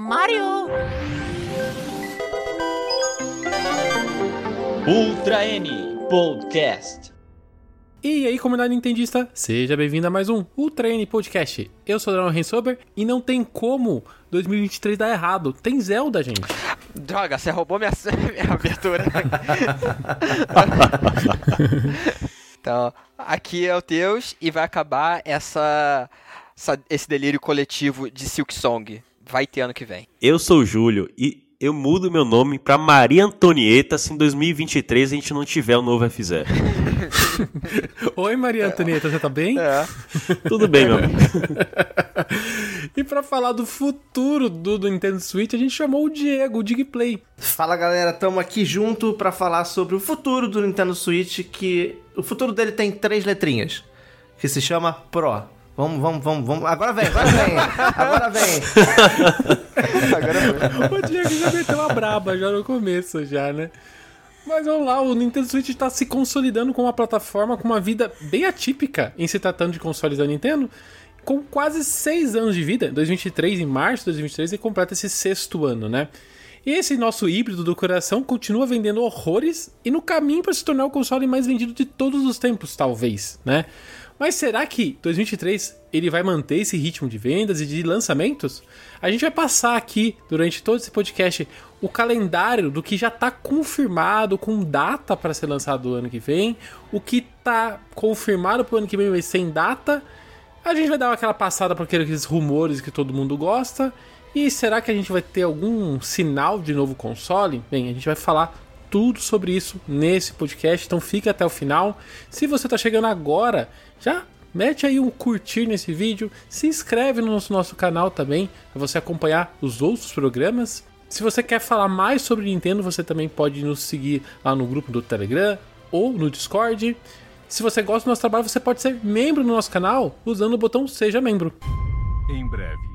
Mario! Ultra N Podcast. E aí, comunidade nintendista, seja bem-vindo a mais um Ultra N Podcast. Eu sou o Dragon Rensober e não tem como 2023 dar errado. Tem Zelda, gente. Droga, você roubou minha, minha abertura. então, aqui é o Teus e vai acabar essa, essa- esse delírio coletivo de Silk Song. Vai ter ano que vem. Eu sou o Júlio e eu mudo meu nome pra Maria Antonieta se em 2023 a gente não tiver o novo F0. Oi, Maria Antonieta, você tá bem? É. Tudo bem, meu amigo. E pra falar do futuro do, do Nintendo Switch, a gente chamou o Diego, o Digplay. Fala galera, estamos aqui junto para falar sobre o futuro do Nintendo Switch, que o futuro dele tem três letrinhas, que se chama Pro. Vamos, vamos, vamos, vamos. Agora vem, agora vem, agora vem. O Diego já meteu uma braba já no começo, já, né? Mas vamos lá, o Nintendo Switch tá se consolidando como uma plataforma com uma vida bem atípica em se tratando de consoles da Nintendo. Com quase seis anos de vida, 2023, em março de 2023, ele completa esse sexto ano, né? E esse nosso híbrido do coração continua vendendo horrores e no caminho para se tornar o console mais vendido de todos os tempos, talvez, né? Mas será que 2023 ele vai manter esse ritmo de vendas e de lançamentos? A gente vai passar aqui durante todo esse podcast o calendário do que já está confirmado com data para ser lançado o ano que vem, o que está confirmado para o ano que vem mas sem data. A gente vai dar aquela passada por aqueles rumores que todo mundo gosta. E será que a gente vai ter algum sinal de novo console? Bem, a gente vai falar tudo sobre isso nesse podcast, então fica até o final. Se você está chegando agora, já mete aí um curtir nesse vídeo, se inscreve no nosso, nosso canal também, para você acompanhar os outros programas. Se você quer falar mais sobre Nintendo, você também pode nos seguir lá no grupo do Telegram ou no Discord. Se você gosta do nosso trabalho, você pode ser membro do nosso canal usando o botão Seja Membro. Em breve.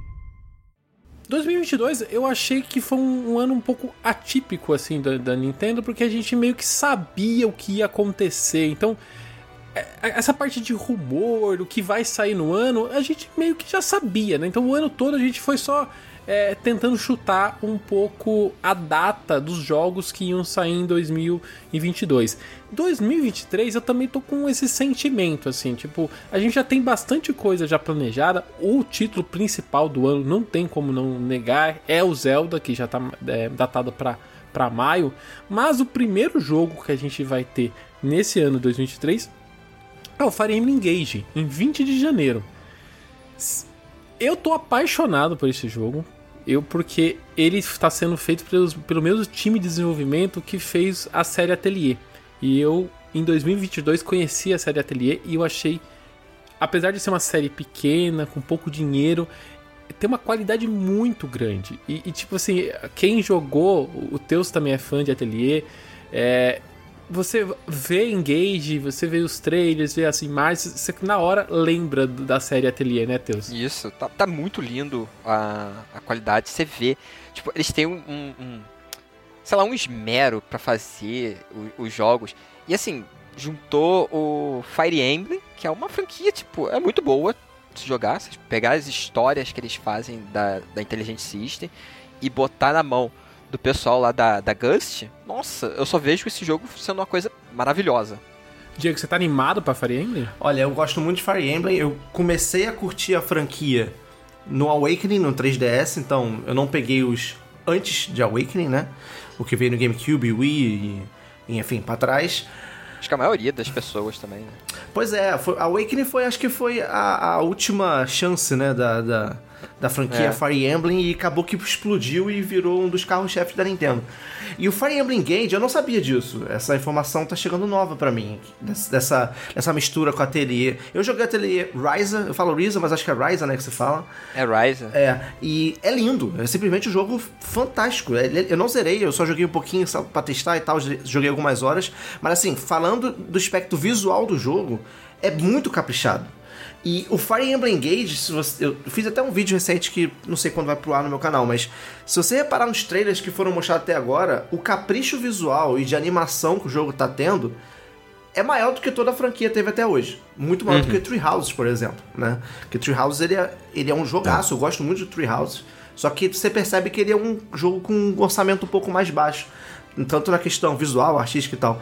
2022 eu achei que foi um, um ano um pouco atípico assim da, da Nintendo porque a gente meio que sabia o que ia acontecer. Então é, essa parte de rumor o que vai sair no ano a gente meio que já sabia né? Então o ano todo a gente foi só é, tentando chutar um pouco a data dos jogos que iam sair em 2022 2023 eu também tô com esse sentimento assim tipo a gente já tem bastante coisa já planejada o título principal do ano não tem como não negar é o Zelda que já tá é, datado para para maio mas o primeiro jogo que a gente vai ter nesse ano 2023 é o Fire Emblem Engage em 20 de janeiro eu tô apaixonado por esse jogo. Eu porque ele está sendo feito pelos, pelo mesmo time de desenvolvimento que fez a série Atelier. E eu em 2022 conheci a série Atelier e eu achei apesar de ser uma série pequena, com pouco dinheiro, tem uma qualidade muito grande. E, e, tipo assim, quem jogou, o Teus também é fã de Atelier, é, você vê Engage, você vê os trailers, vê as imagens, você na hora lembra da série Atelier, né, Teus? Isso, tá, tá muito lindo a, a qualidade. Você vê, tipo, eles têm um, um- um, sei lá, um esmero pra fazer o- os jogos. E assim, juntou o Fire Emblem, que é uma franquia, tipo, é muito boa se jogar. Pegar as histórias que eles fazem da, da Intelligent System e botar na mão do pessoal lá da, da Gust, nossa, eu só vejo esse jogo sendo uma coisa maravilhosa. Diego, você tá animado pra Fire Emblem? Olha, eu gosto muito de Fire Emblem, eu comecei a curtir a franquia no Awakening, no 3DS, então eu não peguei os antes de Awakening, né? O que veio no GameCube, Wii e, enfim, pra trás. Acho que a maioria das pessoas também, né? Pois é, foi, Awakening foi, acho que foi a, a última chance, né, da, da, da franquia É. Fire Emblem e acabou que explodiu e virou um dos carros-chefes da Nintendo. E o Fire Emblem Engage, eu não sabia disso. Essa informação tá chegando nova pra mim, dessa, dessa, mistura com a Atelier. Eu joguei Atelier Ryza, eu falo Ryza, mas acho que é Ryza, né, que você fala. É Ryza. É, e é lindo, é simplesmente um jogo fantástico. Ele- Eu não zerei, eu só joguei um pouquinho só pra testar e tal, joguei algumas horas. Mas assim, falando do aspecto visual do jogo, é muito caprichado. E o Fire Emblem Engage, se você, eu fiz até um vídeo recente que não sei quando vai pro ar no meu canal, mas se você reparar nos trailers que foram mostrados até agora, o capricho visual e de animação que o jogo tá tendo é maior do que toda a franquia teve até hoje. Muito maior do que Tree Houses, por exemplo, né? Porque Tree Houses, ele é, ele é um jogaço, eu gosto muito de Tree Houses. Só que você percebe que ele é um jogo com um orçamento um pouco mais baixo. Tanto na questão visual, artística e tal.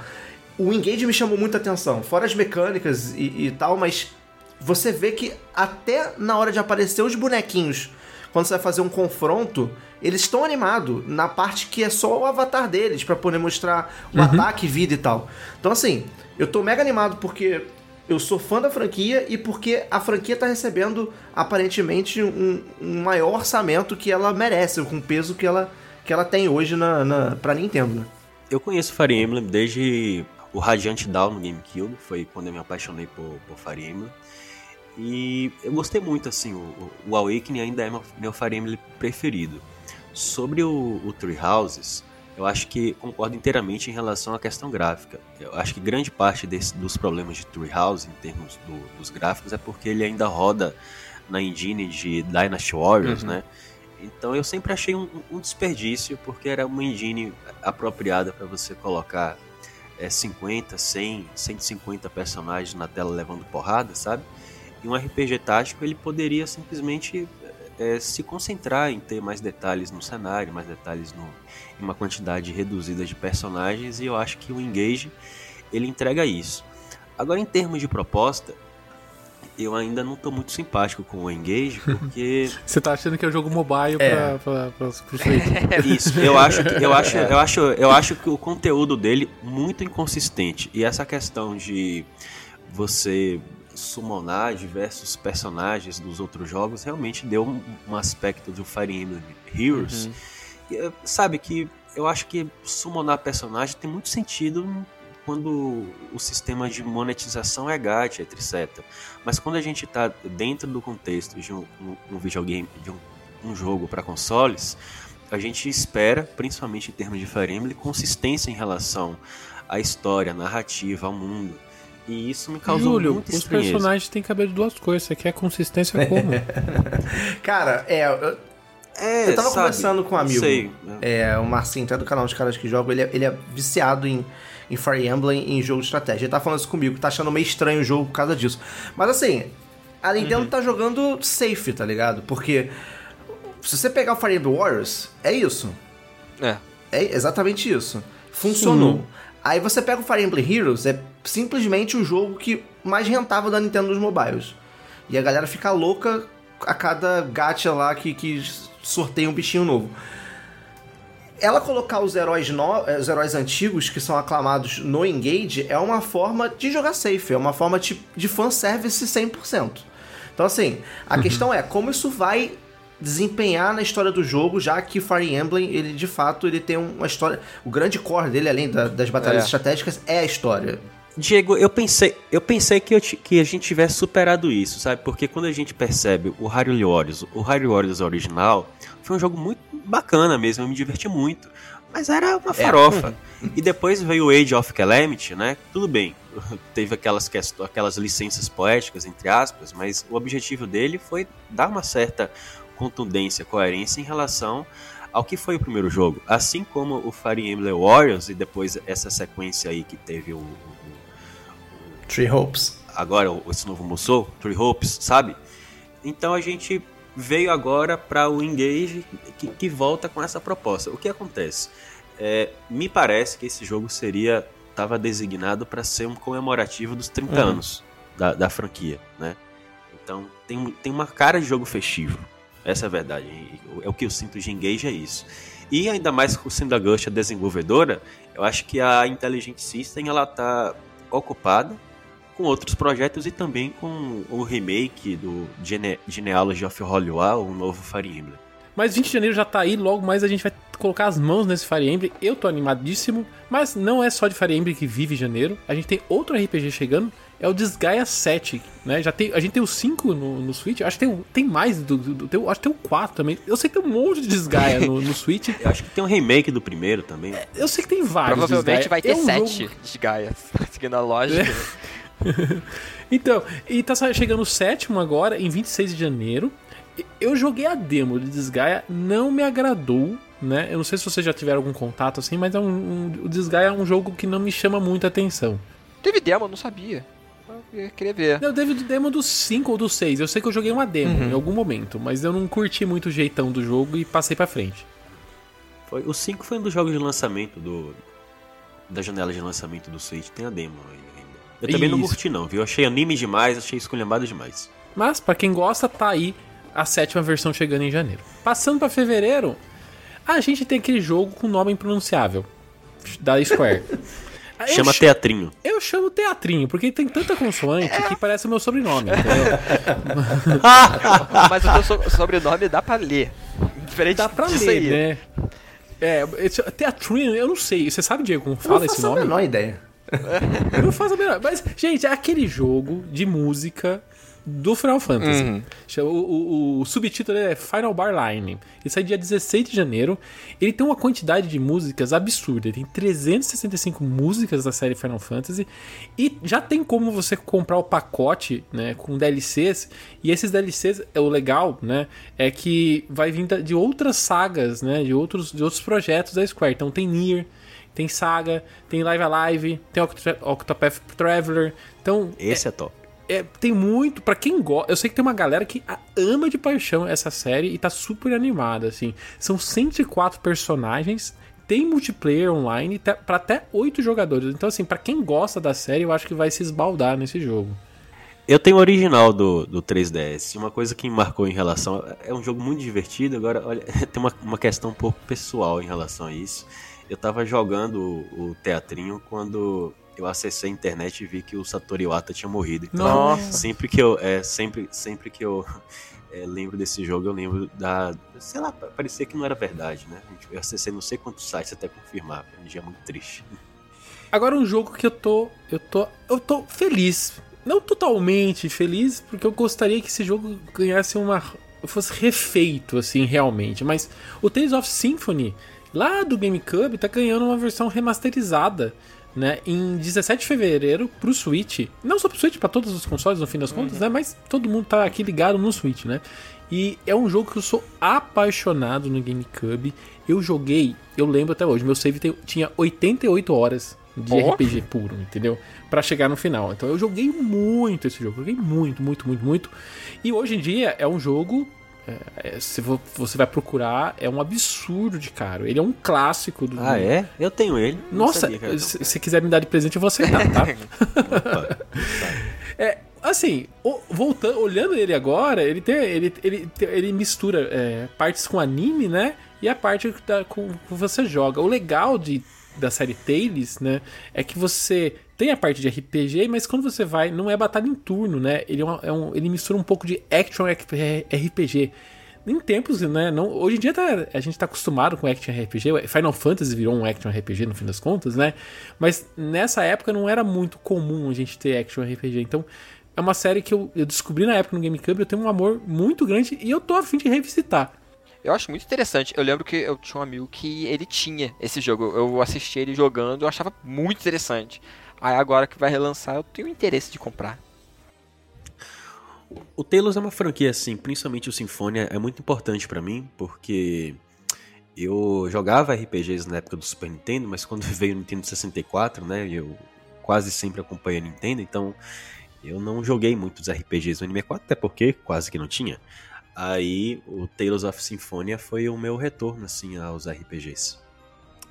O Engage me chamou muita atenção. Fora as mecânicas e, e tal, mas você vê que até na hora de aparecer os bonequinhos, quando você vai fazer um confronto, eles estão animados na parte que é só o avatar deles, para poder mostrar o Uhum. ataque, vida e tal. Então, assim, eu tô mega animado porque eu sou fã da franquia e porque a franquia tá recebendo, aparentemente, um, um maior orçamento que ela merece, com o peso que ela, que ela tem hoje na, na, pra Nintendo. né? Eu conheço Fire Emblem desde o Radiant Dawn no GameCube, foi quando eu me apaixonei por, por Fire Emblem. E eu gostei muito, assim, o, o Awakening ainda é meu, Fire Emblem preferido. Sobre o, o Three Houses, eu acho que concordo inteiramente em relação à questão gráfica. Eu acho que grande parte desse, dos problemas de Three House em termos do- dos gráficos é porque ele ainda roda na engine de Dynasty Warriors, Uhum. né? Então eu sempre achei um, um desperdício, porque era uma engine apropriada para você colocar é, 50, 100, 150 personagens na tela levando porrada, sabe? E um RPG tático ele poderia simplesmente é, se concentrar em ter mais detalhes no cenário, mais detalhes no, em uma quantidade reduzida de personagens, e eu acho que o Engage ele entrega isso. Agora, em termos de proposta, eu ainda não estou muito simpático com o Engage, porque Você tá achando que é um jogo mobile É. pra, pra, pra, pro Switch. Isso, eu acho, que, eu, acho, eu, acho, eu acho que o conteúdo dele muito inconsistente. E essa questão de você summonar diversos personagens dos outros jogos realmente deu um, um aspecto do Fire Emblem Heroes. E, eh, Sabe que eu acho que summonar personagem tem muito sentido quando o sistema de monetização é gacha, etc. Mas quando a gente está dentro do contexto de um, um- um videogame, de um, um jogo para consoles, a gente espera, principalmente em termos de Fire Emblem, consistência em relação à história, à narrativa, ao mundo. E isso me causou Júlio, muita os estranheza. personagens têm cabelo de duas cores. Você quer consistência como? Cara, é. Eu, É, eu tava sabe, conversando com um amigo. sei, É, o Marcinho, até do canal dos caras que jogam, ele é, ele é viciado em, em Fire Emblem em jogo de estratégia. Ele tá falando isso comigo, tá achando meio estranho o jogo por causa disso. Mas assim, a Nintendo tá jogando safe, tá ligado? Porque se você pegar o Fire Emblem Warriors, é isso. É. É exatamente isso. Funcionou. Aí você pega o Fire Emblem Heroes, é simplesmente o jogo que mais rentável da Nintendo nos mobiles. E a galera fica louca a cada gacha lá que, que sorteia um bichinho novo. Ela colocar os heróis, no, eh, os heróis antigos que são aclamados no Engage é uma forma de jogar safe, é uma forma de, de fanservice 100%. Então, assim, a questão é como isso vai desempenhar na história do jogo, já que Fire Emblem, ele de fato, ele tem uma história. O grande core dele, além da- das batalhas É. estratégicas, é a história. Diego, eu pensei, eu pensei que, eu que a gente tivesse superado isso, sabe? Porque quando a gente percebe o Hyrule Warriors, o Hyrule Warriors original, foi um jogo muito bacana mesmo, eu me diverti muito. Mas era uma farofa. E depois veio o Age of Calamity, né? Tudo bem, teve aquelas, aquelas licenças poéticas, entre aspas, mas o objetivo dele foi dar uma certa contundência, coerência em relação ao que foi o primeiro jogo. Assim como o Fire Emblem Warriors e depois essa sequência aí que teve o, o- Three Hopes. agora o- esse novo Musou, Three Hopes, sabe? Então a gente veio agora para o Engage que, que volta com essa proposta. O que acontece? É, me parece que esse jogo seria estava designado para ser um comemorativo dos 30 Uhum. anos da, da franquia, né? Então tem, tem uma cara de jogo festivo. Essa é a verdade. É o que eu sinto de Engage é isso. E ainda mais sendo a Ghost a desenvolvedora, eu acho que a Intelligent System ela tá ocupada com outros projetos e também com o remake do Gene Genealogy of Holy War, o novo Fire Emblem. Mas 20 de janeiro já tá aí, logo mais a gente vai colocar as mãos nesse Fire Emblem. Eu tô animadíssimo, mas não é só de Fire Emblem que vive janeiro. A gente tem outro RPG chegando, é o Desgaia 7, né? Já tem, a gente tem o 5 no, no Switch, acho que tem, tem mais, do, do, tem, acho que tem o 4 também. Eu sei que tem um monte de Desgaia no, no Switch. Eu acho que tem um remake do primeiro também. Eu sei que tem vários Provavelmente Disgaea. vai ter É um Desgaias. Seguindo a lógica. Então, e tá chegando o sétimo agora, em 26 de janeiro. Eu joguei a demo de Desgaia, não me agradou, né? Eu não sei se vocês já tiveram algum contato assim, mas é um, um- o Desgaia é um jogo que não me chama muita atenção. Teve demo, eu não sabia. Eu queria ver. Eu devo de demo do 5 ou do 6. Eu sei que eu joguei uma demo em algum momento, mas eu não curti muito o jeitão do jogo e passei pra frente. Foi, o 5 foi um dos jogos de lançamento do. Da janela de lançamento do Switch, tem a demo aí ainda. Eu também não Isso. curti não, viu? Achei anime demais, achei esculhambado demais. Mas pra quem gosta, tá aí a sétima versão chegando em janeiro. Passando pra fevereiro, a gente tem aquele jogo com nome impronunciável da Square. Eu Chama ch- Teatrinho. Eu chamo teatrinho, porque tem tanta consoante que parece o meu sobrenome? Mas o teu so- sobrenome dá pra ler. Diferente Dá pra disso ler, aí. né? É, esse- teatrinho, eu não sei. Você sabe, Diego, como Eu fala não esse faço a nome? menor ideia. Eu não faço a menor. Mas, gente, é aquele jogo de música do Final Fantasy. Uhum. O, o- o subtítulo é Final Bar Line. Ele sai dia 16 de janeiro. Ele tem uma quantidade de músicas absurda. Ele tem 365 músicas da série Final Fantasy. E já tem como você comprar o pacote né, com DLCs. E esses DLCs, é o legal, né? É que vai vir de outras sagas, né? De outros, de outros projetos da Square. Então tem Nier. Tem Saga, tem Live Alive, tem Octo- Octopath Traveler. Então, Esse é top. É, tem muito pra quem gosta. Eu sei que tem uma galera que ama de paixão essa série e tá super animada, assim. São 104 personagens, tem multiplayer online tá- pra até 8 jogadores. Então, assim, pra quem gosta da série, eu acho que vai se esbaldar nesse jogo. Eu tenho o original do, do 3DS. Uma coisa que me marcou em relação. É um jogo muito divertido. Agora, olha, tem uma, uma questão um pouco pessoal em relação a isso. Eu tava jogando o, o teatrinho quando eu acessei a internet e vi que o Satoru Iwata tinha morrido. Então, Nossa. sempre que eu. É, sempre, sempre que eu. é, lembro desse jogo, eu lembro da. Sei lá, parecia que não era verdade, né? Eu acessei não sei quantos sites até confirmar. Foi um dia muito triste. Agora um jogo que eu tô. Eu tô. Eu tô feliz. Não totalmente feliz, porque eu gostaria que esse jogo ganhasse uma. fosse refeito, assim, realmente. Mas o Tales of Symphony, lá do GameCube, tá ganhando uma versão remasterizada. Né, em 17 de fevereiro pro Switch. Não só pro Switch, pra todos os consoles, no fim das contas, né? Mas todo mundo tá aqui ligado no Switch, né? E é um jogo que eu sou apaixonado no GameCube. Eu joguei, eu lembro até hoje, meu save tem- tinha 88 horas de Ó. RPG puro, entendeu? Pra chegar no final. Então eu joguei muito esse jogo, joguei muito, muito, muito, muito. E hoje em dia é um jogo. É, é, se vo- você vai procurar, é um absurdo de caro. Ele é um clássico do. Ah, é? Eu tenho ele. Nossa, sabia se se quiser me dar de presente, eu vou aceitar, tá? Opa. É, assim, voltando, olhando ele agora, ele tem, ele, ele, ele mistura é, partes com anime, né? E a parte da, com que você joga. O legal de, da série Tales, né? É que você tem a parte de RPG, mas quando você vai, não é batalha em turno, né? Ele, é uma- é um- ele mistura um pouco de action RPG. Em tempos, né? Não, hoje em dia tá- a gente tá acostumado com action RPG. Final Fantasy virou um action RPG no fim das contas, né? Mas nessa época não era muito comum a gente ter action RPG. Então é uma série que eu, eu descobri na época no GameCube. Eu tenho um amor muito grande e eu tô afim de revisitar. Eu acho muito interessante. Eu lembro que eu tinha um amigo que ele tinha esse jogo. Eu assisti ele jogando, eu achava muito interessante. Aí agora que vai relançar, eu tenho interesse de comprar. O Talos é uma franquia, assim, principalmente o Sinfonia, é muito importante pra mim, porque eu jogava RPGs na época do Super Nintendo, mas quando veio o Nintendo 64, né, eu quase sempre acompanhei a Nintendo, então eu não joguei muitos RPGs no N64, até porque quase que não tinha. Aí o Tales of Symphonia foi o meu retorno, assim, aos RPGs.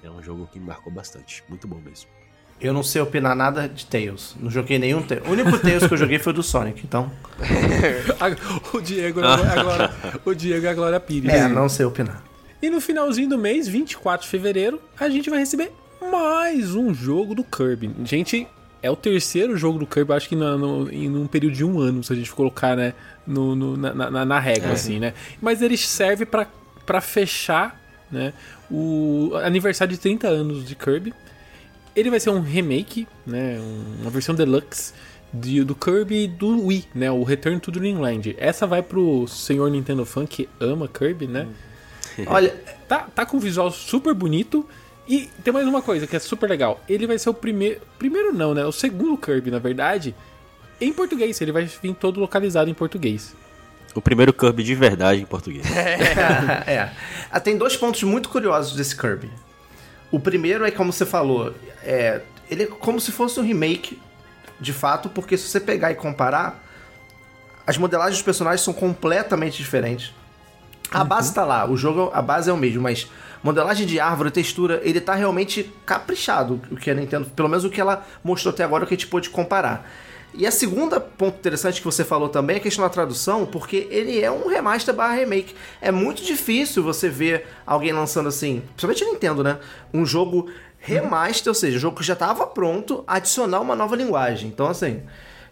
É um jogo que me marcou bastante, muito bom mesmo. Eu não sei opinar nada de Tails. Não joguei nenhum Tails. O único Tails que eu joguei foi o do Sonic, então. o Diego agora, o Diego é a Glória Pires. É, não sei opinar. E no finalzinho do mês, 24 de fevereiro, a gente vai receber mais um jogo do Kirby. Gente, é o terceiro jogo do Kirby, acho que no, no, em um período de um ano, se a gente colocar, né, no, no- na, na, na régua, assim, né? Mas ele serve pra fechar, né, o aniversário de 30 anos de Kirby. Ele vai ser um remake, né, um- uma versão deluxe de- do Kirby do Wii, né, o Return to Dreamland. Essa vai pro senhor Nintendo fan que ama Kirby, né? Olha, Tá, tá com um visual super bonito. E tem mais uma coisa que é super legal. Ele vai ser o primeiro. Primeiro não, né? O segundo Kirby, na verdade. Em português. Ele vai vir todo localizado em português. O primeiro Kirby de verdade em português. é. Ah, Tem dois pontos muito curiosos desse Kirby. O primeiro é como você falou, é, ele é como se fosse um remake de fato, porque se você pegar e comparar, as modelagens dos personagens são completamente diferentes. A base tá lá, o jogo, a base é o mesmo, mas modelagem de árvore, textura, ele tá realmente caprichado, o que a Nintendo, pelo menos o que ela mostrou até agora, o que a gente pôde comparar. E a segunda ponto interessante que você falou também é a questão da tradução, porque ele é um remaster barra remake. É muito difícil você ver alguém lançando assim, principalmente a Nintendo, né? Um jogo remaster, ou seja, um jogo que já estava pronto, adicionar uma nova linguagem. Então, assim,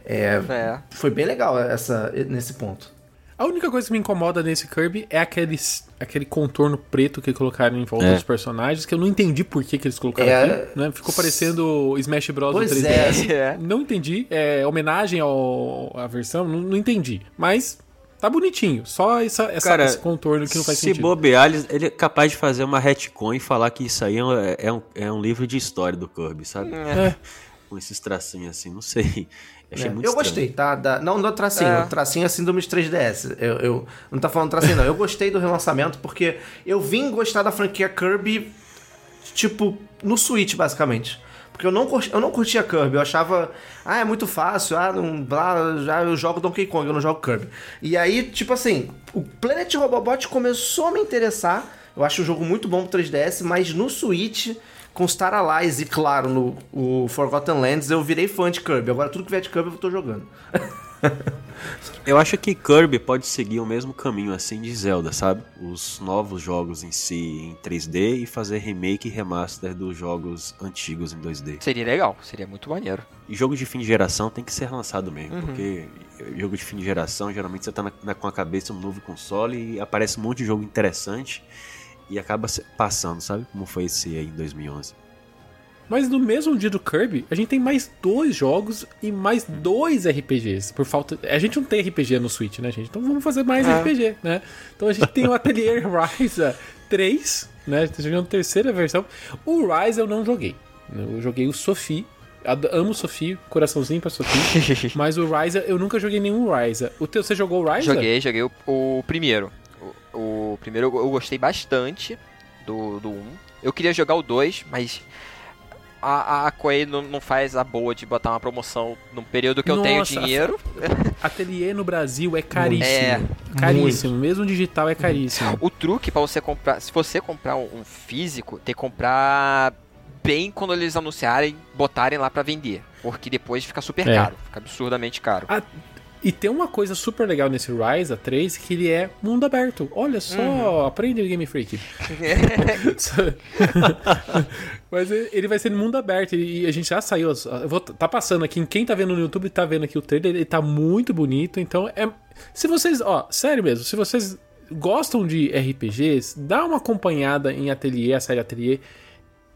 é, É. foi bem legal essa, nesse ponto. A única coisa que me incomoda nesse Kirby é aquele, aquele contorno preto que colocaram em volta É. dos personagens, que eu não entendi por que, que eles colocaram É. aqui, né? Ficou parecendo Smash Bros. Pois 3DS. é. Não entendi. É homenagem ao, à versão, não, não entendi. Mas tá bonitinho. Só essa, essa- Cara, esse contorno que não faz se sentido. bobear, ele- ele é capaz de fazer uma retcon e falar que isso aí é um, é um, é um livro de história do Kirby, sabe? É. Com esses tracinhos assim, não sei. Achei É, muito eu estranho. gostei, tá? Da- não do tracinho, É. o tracinho é síndrome de 3DS. Eu, eu não tá falando tracinho, não. Eu gostei do relançamento porque eu vim gostar da franquia Kirby, tipo, no Switch, basicamente. Porque eu não, curti- eu não curtia Kirby, eu achava, ah, é muito fácil, ah, não, blá, já eu jogo Donkey Kong, eu não jogo Kirby. E aí, tipo assim, o Planet Robobot começou a me interessar. Eu acho o jogo muito bom pro 3DS, mas no Switch, com Star Allies e, claro, no o Forgotten Lands, eu virei fã de Kirby. Agora tudo que vier de Kirby eu tô jogando. Eu acho que Kirby pode seguir o mesmo caminho assim de Zelda, sabe? Os novos jogos em si em 3D e fazer remake e remaster dos jogos antigos em 2D. Seria legal, seria muito maneiro. E jogo de fim de geração tem que ser lançado mesmo, Uhum. porque jogo de fim de geração, geralmente você tá na- na- com a cabeça no novo console e aparece um monte de jogo interessante e acaba se- passando, sabe? Como foi esse aí em 2011. Mas no mesmo dia do Kirby, a gente tem mais dois jogos e mais dois RPGs. Por falta. A gente não tem RPG no Switch, né, gente? Então vamos fazer mais É. RPG, né? Então a gente tem o Atelier Ryza 3, né? Tá jogando a terceira versão. O Ryza eu não joguei. Eu joguei o Sophie. Amo Sophie, coraçãozinho pra Sophie. mas o Ryza, eu nunca joguei nenhum Ryza. O teu, você jogou o Ryza? Joguei, joguei o, o primeiro. O, primeiro eu, eu gostei bastante do, do 1. Eu queria jogar o 2, mas a, a Koei não, não faz a boa de botar uma promoção num período que eu tenho Nossa, dinheiro. Atelier no Brasil é caríssimo. É, caríssimo. Mesmo digital é caríssimo. O truque pra você comprar, se você comprar um, um físico, tem que comprar bem quando eles anunciarem, botarem lá pra vender, porque depois fica super É. caro, fica absurdamente caro. Ah, E tem uma coisa super legal nesse Ryza 3 que ele é mundo aberto. Olha só, Uhum. aprende Game Freak. Mas ele vai ser mundo aberto e a gente já saiu. vou, tá passando aqui, quem tá vendo no YouTube tá vendo aqui o trailer, ele tá muito bonito. Então é. Se vocês. Ó, sério mesmo, se vocês gostam de RPGs, dá uma acompanhada em Atelier, a série Atelier.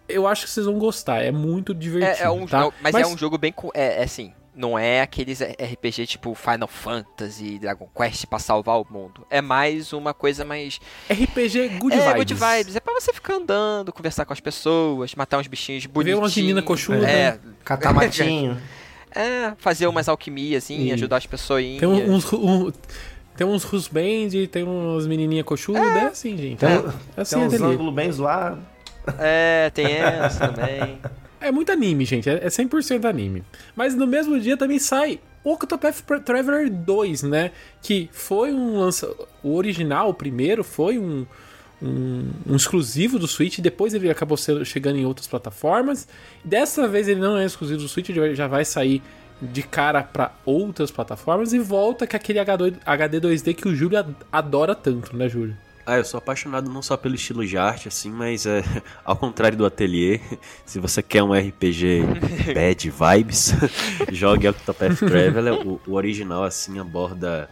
Eu acho que vocês vão gostar, é muito divertido. É, é um, tá? não, mas, é um jogo bem. É, é assim. Não é aqueles RPG tipo Final Fantasy, Dragon Quest pra salvar o mundo. É mais uma coisa mais. RPG Good é, Vibes. good vibes. É pra você ficar andando, conversar com as pessoas, matar uns bichinhos Ver bonitinhos. umas meninas coxudas. É, Catar matinho. é, fazer umas alquimias, assim, E- ajudar as pessoinhas. Tem uns. um- tem uns Rusband, tem uns menininha coxuda, é, assim, gente. Tem, é, assim tem uns ateliê. ângulos bem zoados. É, tem essa também. É muito anime, gente. É é 100% anime. Mas no mesmo dia também sai Octopath Traveler 2, né? Que foi um lança... O original, o primeiro, foi um, um, um exclusivo do Switch. Depois ele acabou sendo- chegando em outras plataformas. Dessa vez ele não é exclusivo do Switch, ele já vai sair de cara para outras plataformas e volta com aquele H2 HD 2D que o Júlio ad- adora tanto, né, Júlio? Ah, eu sou apaixonado não só pelo estilo de arte, assim, mas é, ao contrário do Atelier, se você quer um RPG bad vibes, jogue Octopath Traveler. O, o original, assim, aborda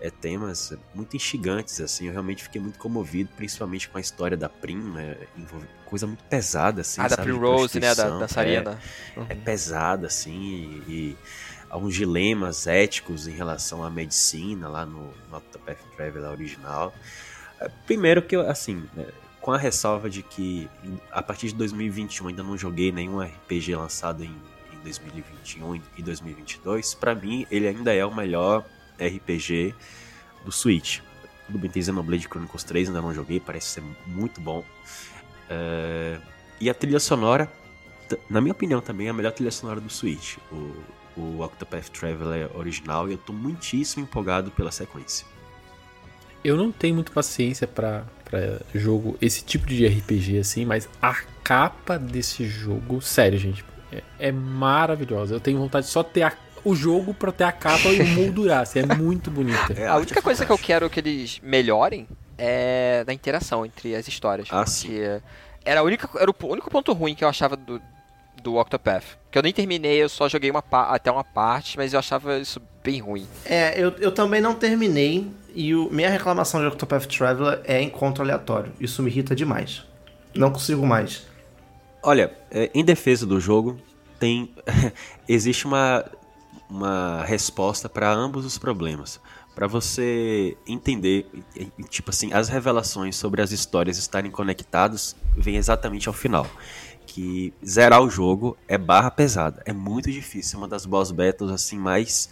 é, temas muito instigantes, assim. Eu realmente fiquei muito comovido, principalmente com a história da Prim, né? Coisa muito pesada, assim, ah, da sabe, de Primrose, né? Da prostituição. dançarina. É, é pesada, assim, e, e alguns dilemas éticos em relação à medicina lá no, no Octopath Traveler original. Primeiro que, assim, né, com a ressalva de que a partir de 2021 ainda não joguei nenhum RPG lançado em, em 2021 e 2022, pra mim ele ainda é o melhor RPG do Switch. Tudo bem, tem Xenoblade Chronicles 3, ainda não joguei, parece ser muito bom. É, E a trilha sonora, na minha opinião também, é a melhor trilha sonora do Switch. O, o Octopath Traveler original e eu tô muitíssimo empolgado pela sequência. Eu não tenho muita paciência pra, pra jogo, esse tipo de RPG assim, mas a capa desse jogo, sério, gente, é, é maravilhosa. Eu tenho vontade de só ter a, o jogo pra ter a capa e moldurar, assim, é muito bonita. É, A única coisa que eu quero que eles melhorem é da interação entre as histórias. Ah, porque era, a única, era o único ponto ruim que eu achava do, do Octopath. Que eu nem terminei, eu só joguei uma, até uma parte, mas eu achava isso bem ruim. É, eu, eu também não terminei e o, minha reclamação de Octopath Traveler é encontro aleatório. Isso me irrita demais. Não consigo mais. Olha, é, em defesa do jogo, tem existe uma, uma resposta para ambos os problemas. Para você entender, tipo assim, as revelações sobre as histórias estarem conectadas vem exatamente ao final. Que zerar o jogo é barra pesada, é muito difícil, é uma das boss battles assim mais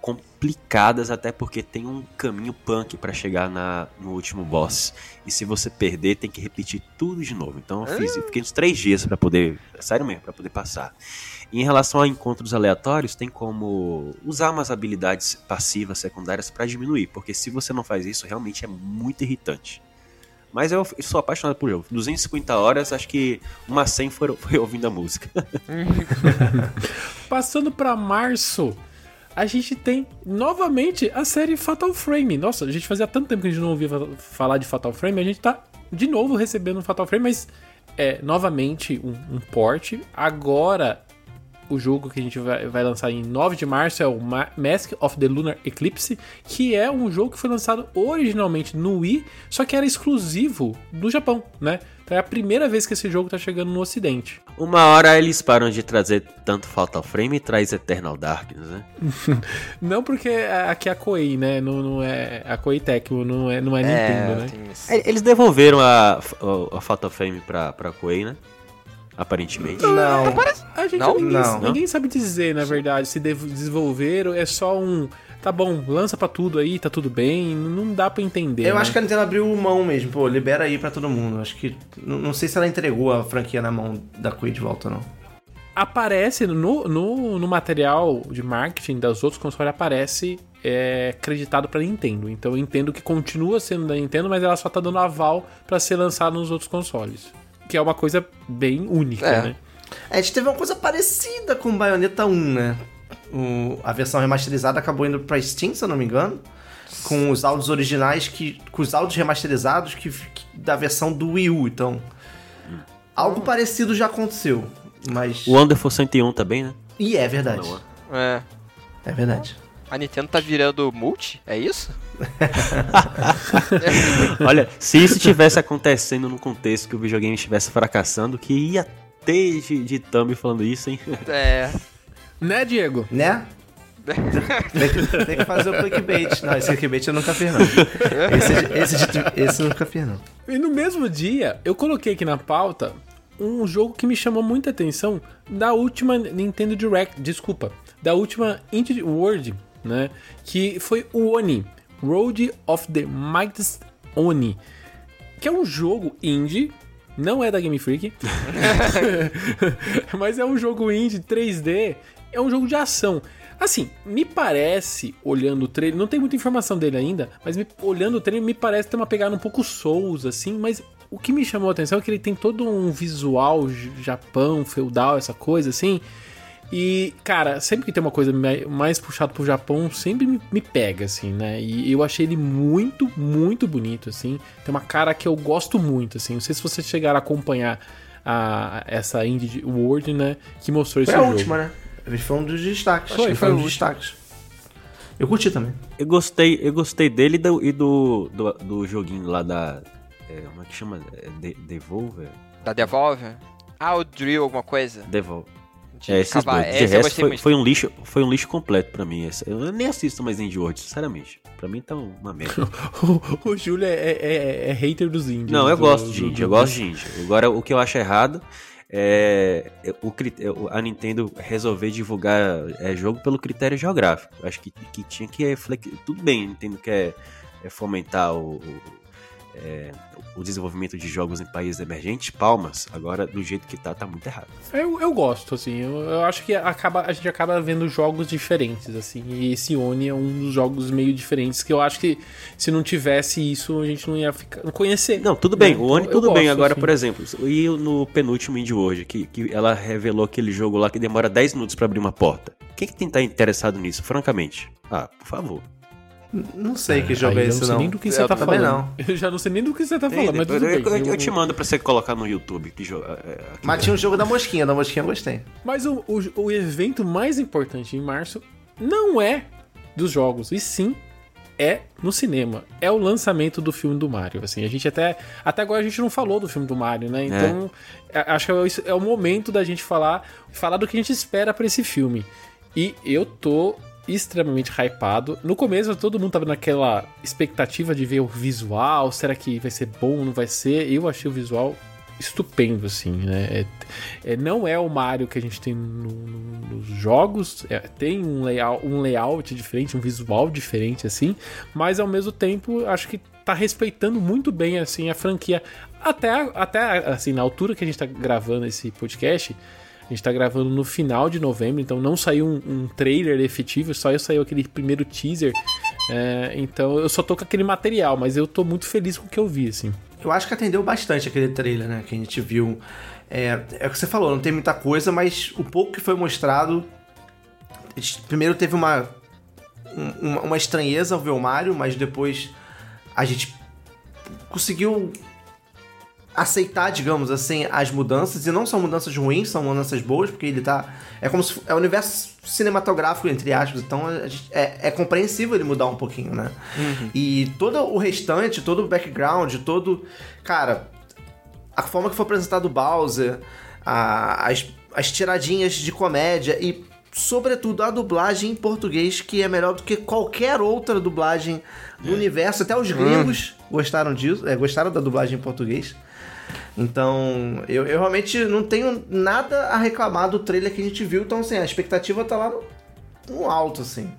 complicadas até porque tem um caminho punk para chegar na, no último boss. E se você perder, tem que repetir tudo de novo. Então eu fiz, fiquei uns três dias para poder, sério mesmo, para poder passar. E em relação a encontros aleatórios, tem como usar umas habilidades passivas secundárias para diminuir, porque se você não faz isso, realmente é muito irritante. Mas eu sou apaixonado por jogo. 250 horas, acho que uma 100 foi, foi ouvindo a música. Passando pra março, a gente tem novamente a série Fatal Frame. Nossa, a gente fazia tanto tempo que a gente não ouvia fa- falar de Fatal Frame, a gente tá de novo recebendo Fatal Frame, mas é novamente um, um port. Agora, o jogo que a gente vai, vai lançar em 9 de março é o Ma- Mask of the Lunar Eclipse, que é um jogo que foi lançado originalmente no Wii, só que era exclusivo do Japão, né? Então é a primeira vez que esse jogo tá chegando no ocidente. Uma hora eles param de trazer tanto Fatal Frame e traz Eternal Darkness, né? Não porque aqui é a Koei, né? Não, não é a Koei Tecmo, não é, não é Nintendo, né? É, Eles devolveram a, a, a Fatal Frame pra, pra Koei, né? Aparentemente. Não. A gente Não? ninguém, Não. ninguém sabe dizer, na verdade, se desenvolveram, é só um. Tá bom, lança pra tudo aí, tá tudo bem, não dá pra entender. Eu né? acho que a Nintendo abriu mão mesmo. Pô, libera aí pra todo mundo. Acho que. Não, não sei se ela entregou a franquia na mão da Koei de volta, não. Aparece no, no, no material de marketing dos outros consoles, aparece é, acreditado pra Nintendo. Então eu entendo que continua sendo da Nintendo, mas ela só tá dando aval pra ser lançado nos outros consoles. Que é uma coisa bem única, É. né? A gente teve uma coisa parecida com Bayonetta 1, né? O- a versão remasterizada acabou indo pra Steam, se eu não me engano. Com os áudios originais, que, com os áudios remasterizados que, que- da versão do Wii U. Então, algo parecido já aconteceu. Mas. O Wonderful 101 também, né? E é verdade. Não, É. É verdade. A Nintendo tá virando multi? É isso? Olha, se isso tivesse acontecendo num contexto que o videogame estivesse fracassando, que ia ter de, de thumb falando isso, hein? É. Né, Diego? Né? tem, que, tem que fazer o clickbait. Não, esse clickbait eu nunca fiz, não. Esse, esse, esse eu nunca fiz, não. E no mesmo dia, eu coloquei aqui na pauta um jogo que me chamou muita atenção da última Nintendo Direct, desculpa, da última Indie World, né? Que foi o Oni, Road of the Mightiest Oni, que é um jogo indie, não é da Game Freak, mas é um jogo indie 3D, é um jogo de ação. Assim, me parece, olhando o trailer, não tem muita informação dele ainda, mas me- olhando o trailer, me parece ter uma pegada um pouco Souls, assim, mas o que me chamou a atenção é que ele tem todo um visual Japão, feudal, essa coisa, assim. E, cara, sempre que tem uma coisa mai- mais puxada pro Japão, sempre me, me pega, assim, né? E eu achei ele muito, muito bonito, assim. Tem uma cara que eu gosto muito, assim. Não sei se vocês chegaram a acompanhar a, essa Indie World, né? Que mostrou Foi esse a jogo. última, né? Ele foi um dos destaques. Foi, Ele foi um dos destaques. Eu curti também. Eu gostei, eu gostei dele e do, e do, do, do joguinho lá da. é, como é que chama? É, De- Devolver? Da Devolver? Ah, o Drill, alguma coisa? Devolver. De É, esses dois. De resto, foi, foi um lixo, foi um lixo completo pra mim. esse. Eu nem assisto mais Indie World, sinceramente. Pra mim tá uma merda. O, o Júlio é, é- é- é hater dos índios. Não, eu do- gosto de indie, do- eu gosto de indie. Agora, o que eu acho errado é o, cri- é o- a Nintendo resolver divulgar é, jogo pelo critério geográfico. Acho que, que tinha que. Tudo bem, Nintendo quer é, fomentar o, o- é, o desenvolvimento de jogos em países emergentes, palmas. Agora, do jeito que tá, tá muito errado. Eu, eu gosto, assim. Eu, eu acho que acaba, a gente acaba vendo jogos diferentes, assim. E esse Oni é um dos jogos meio diferentes que eu acho que se não tivesse isso, a gente não ia ficar, não conhecer. Não, tudo bem. Né? O Oni, eu tudo bem. gosto, Agora, assim. por exemplo, e no penúltimo Indie World, que, que ela revelou aquele jogo lá que demora 10 minutos pra abrir uma porta. Quem que tem que estar interessado nisso, francamente? Ah, por favor. Não sei que jogo Aí é eu esse, não sei não. nem do que você Eu tá falando. não. Eu já não sei nem do que você tá falando, mas tudo eu, bem. eu- eu te mando pra você colocar no YouTube. Que jogo, é, é, Mas tinha o jogo da mosquinha, da mosquinha eu gostei. Mas o, o, o evento mais importante em março não é dos jogos, e sim é no cinema. É o lançamento do filme do Mario. Assim, a gente até. Até agora a gente não falou do filme do Mario, né? Então, a- acho que é, é o momento da gente falar, falar do que a gente espera pra esse filme. E eu tô extremamente hypado. No começo todo mundo tava naquela expectativa de ver o visual, será que vai ser bom, não vai ser? Eu achei o visual estupendo, assim, né? É- é, não é o Mario que a gente tem no- no- nos jogos, é, tem um layout, um layout diferente, um visual diferente, assim, mas ao mesmo tempo acho que tá respeitando muito bem, assim, a franquia. Até, até assim, na altura que a gente tá gravando esse podcast, a gente tá gravando no final de novembro, então não saiu um, um trailer efetivo, só saiu aquele primeiro teaser. é, então eu só tô com aquele material, mas eu tô muito feliz com o que eu vi, assim. Eu acho que atendeu bastante aquele trailer, né? Que a gente viu. É, é o que você falou, não tem muita coisa, mas o pouco que foi mostrado. Primeiro teve uma, um- uma, uma estranheza ao ver o Mario, mas depois a gente conseguiu aceitar, digamos assim, as mudanças. E não são mudanças ruins, são mudanças boas, porque ele tá. É como se. É o universo cinematográfico, entre aspas. Então é, é compreensível ele mudar um pouquinho, né? E todo o restante, todo o background, todo. Cara, a forma que foi apresentado o Bowser, a- as, as tiradinhas de comédia e, sobretudo, a dublagem em português, que é melhor do que qualquer outra dublagem do universo. Até os gringos gostaram disso, é, gostaram da dublagem em português. Então, eu, eu realmente não tenho nada a reclamar do trailer que a gente viu. Então, assim, a expectativa tá lá no, no alto, assim.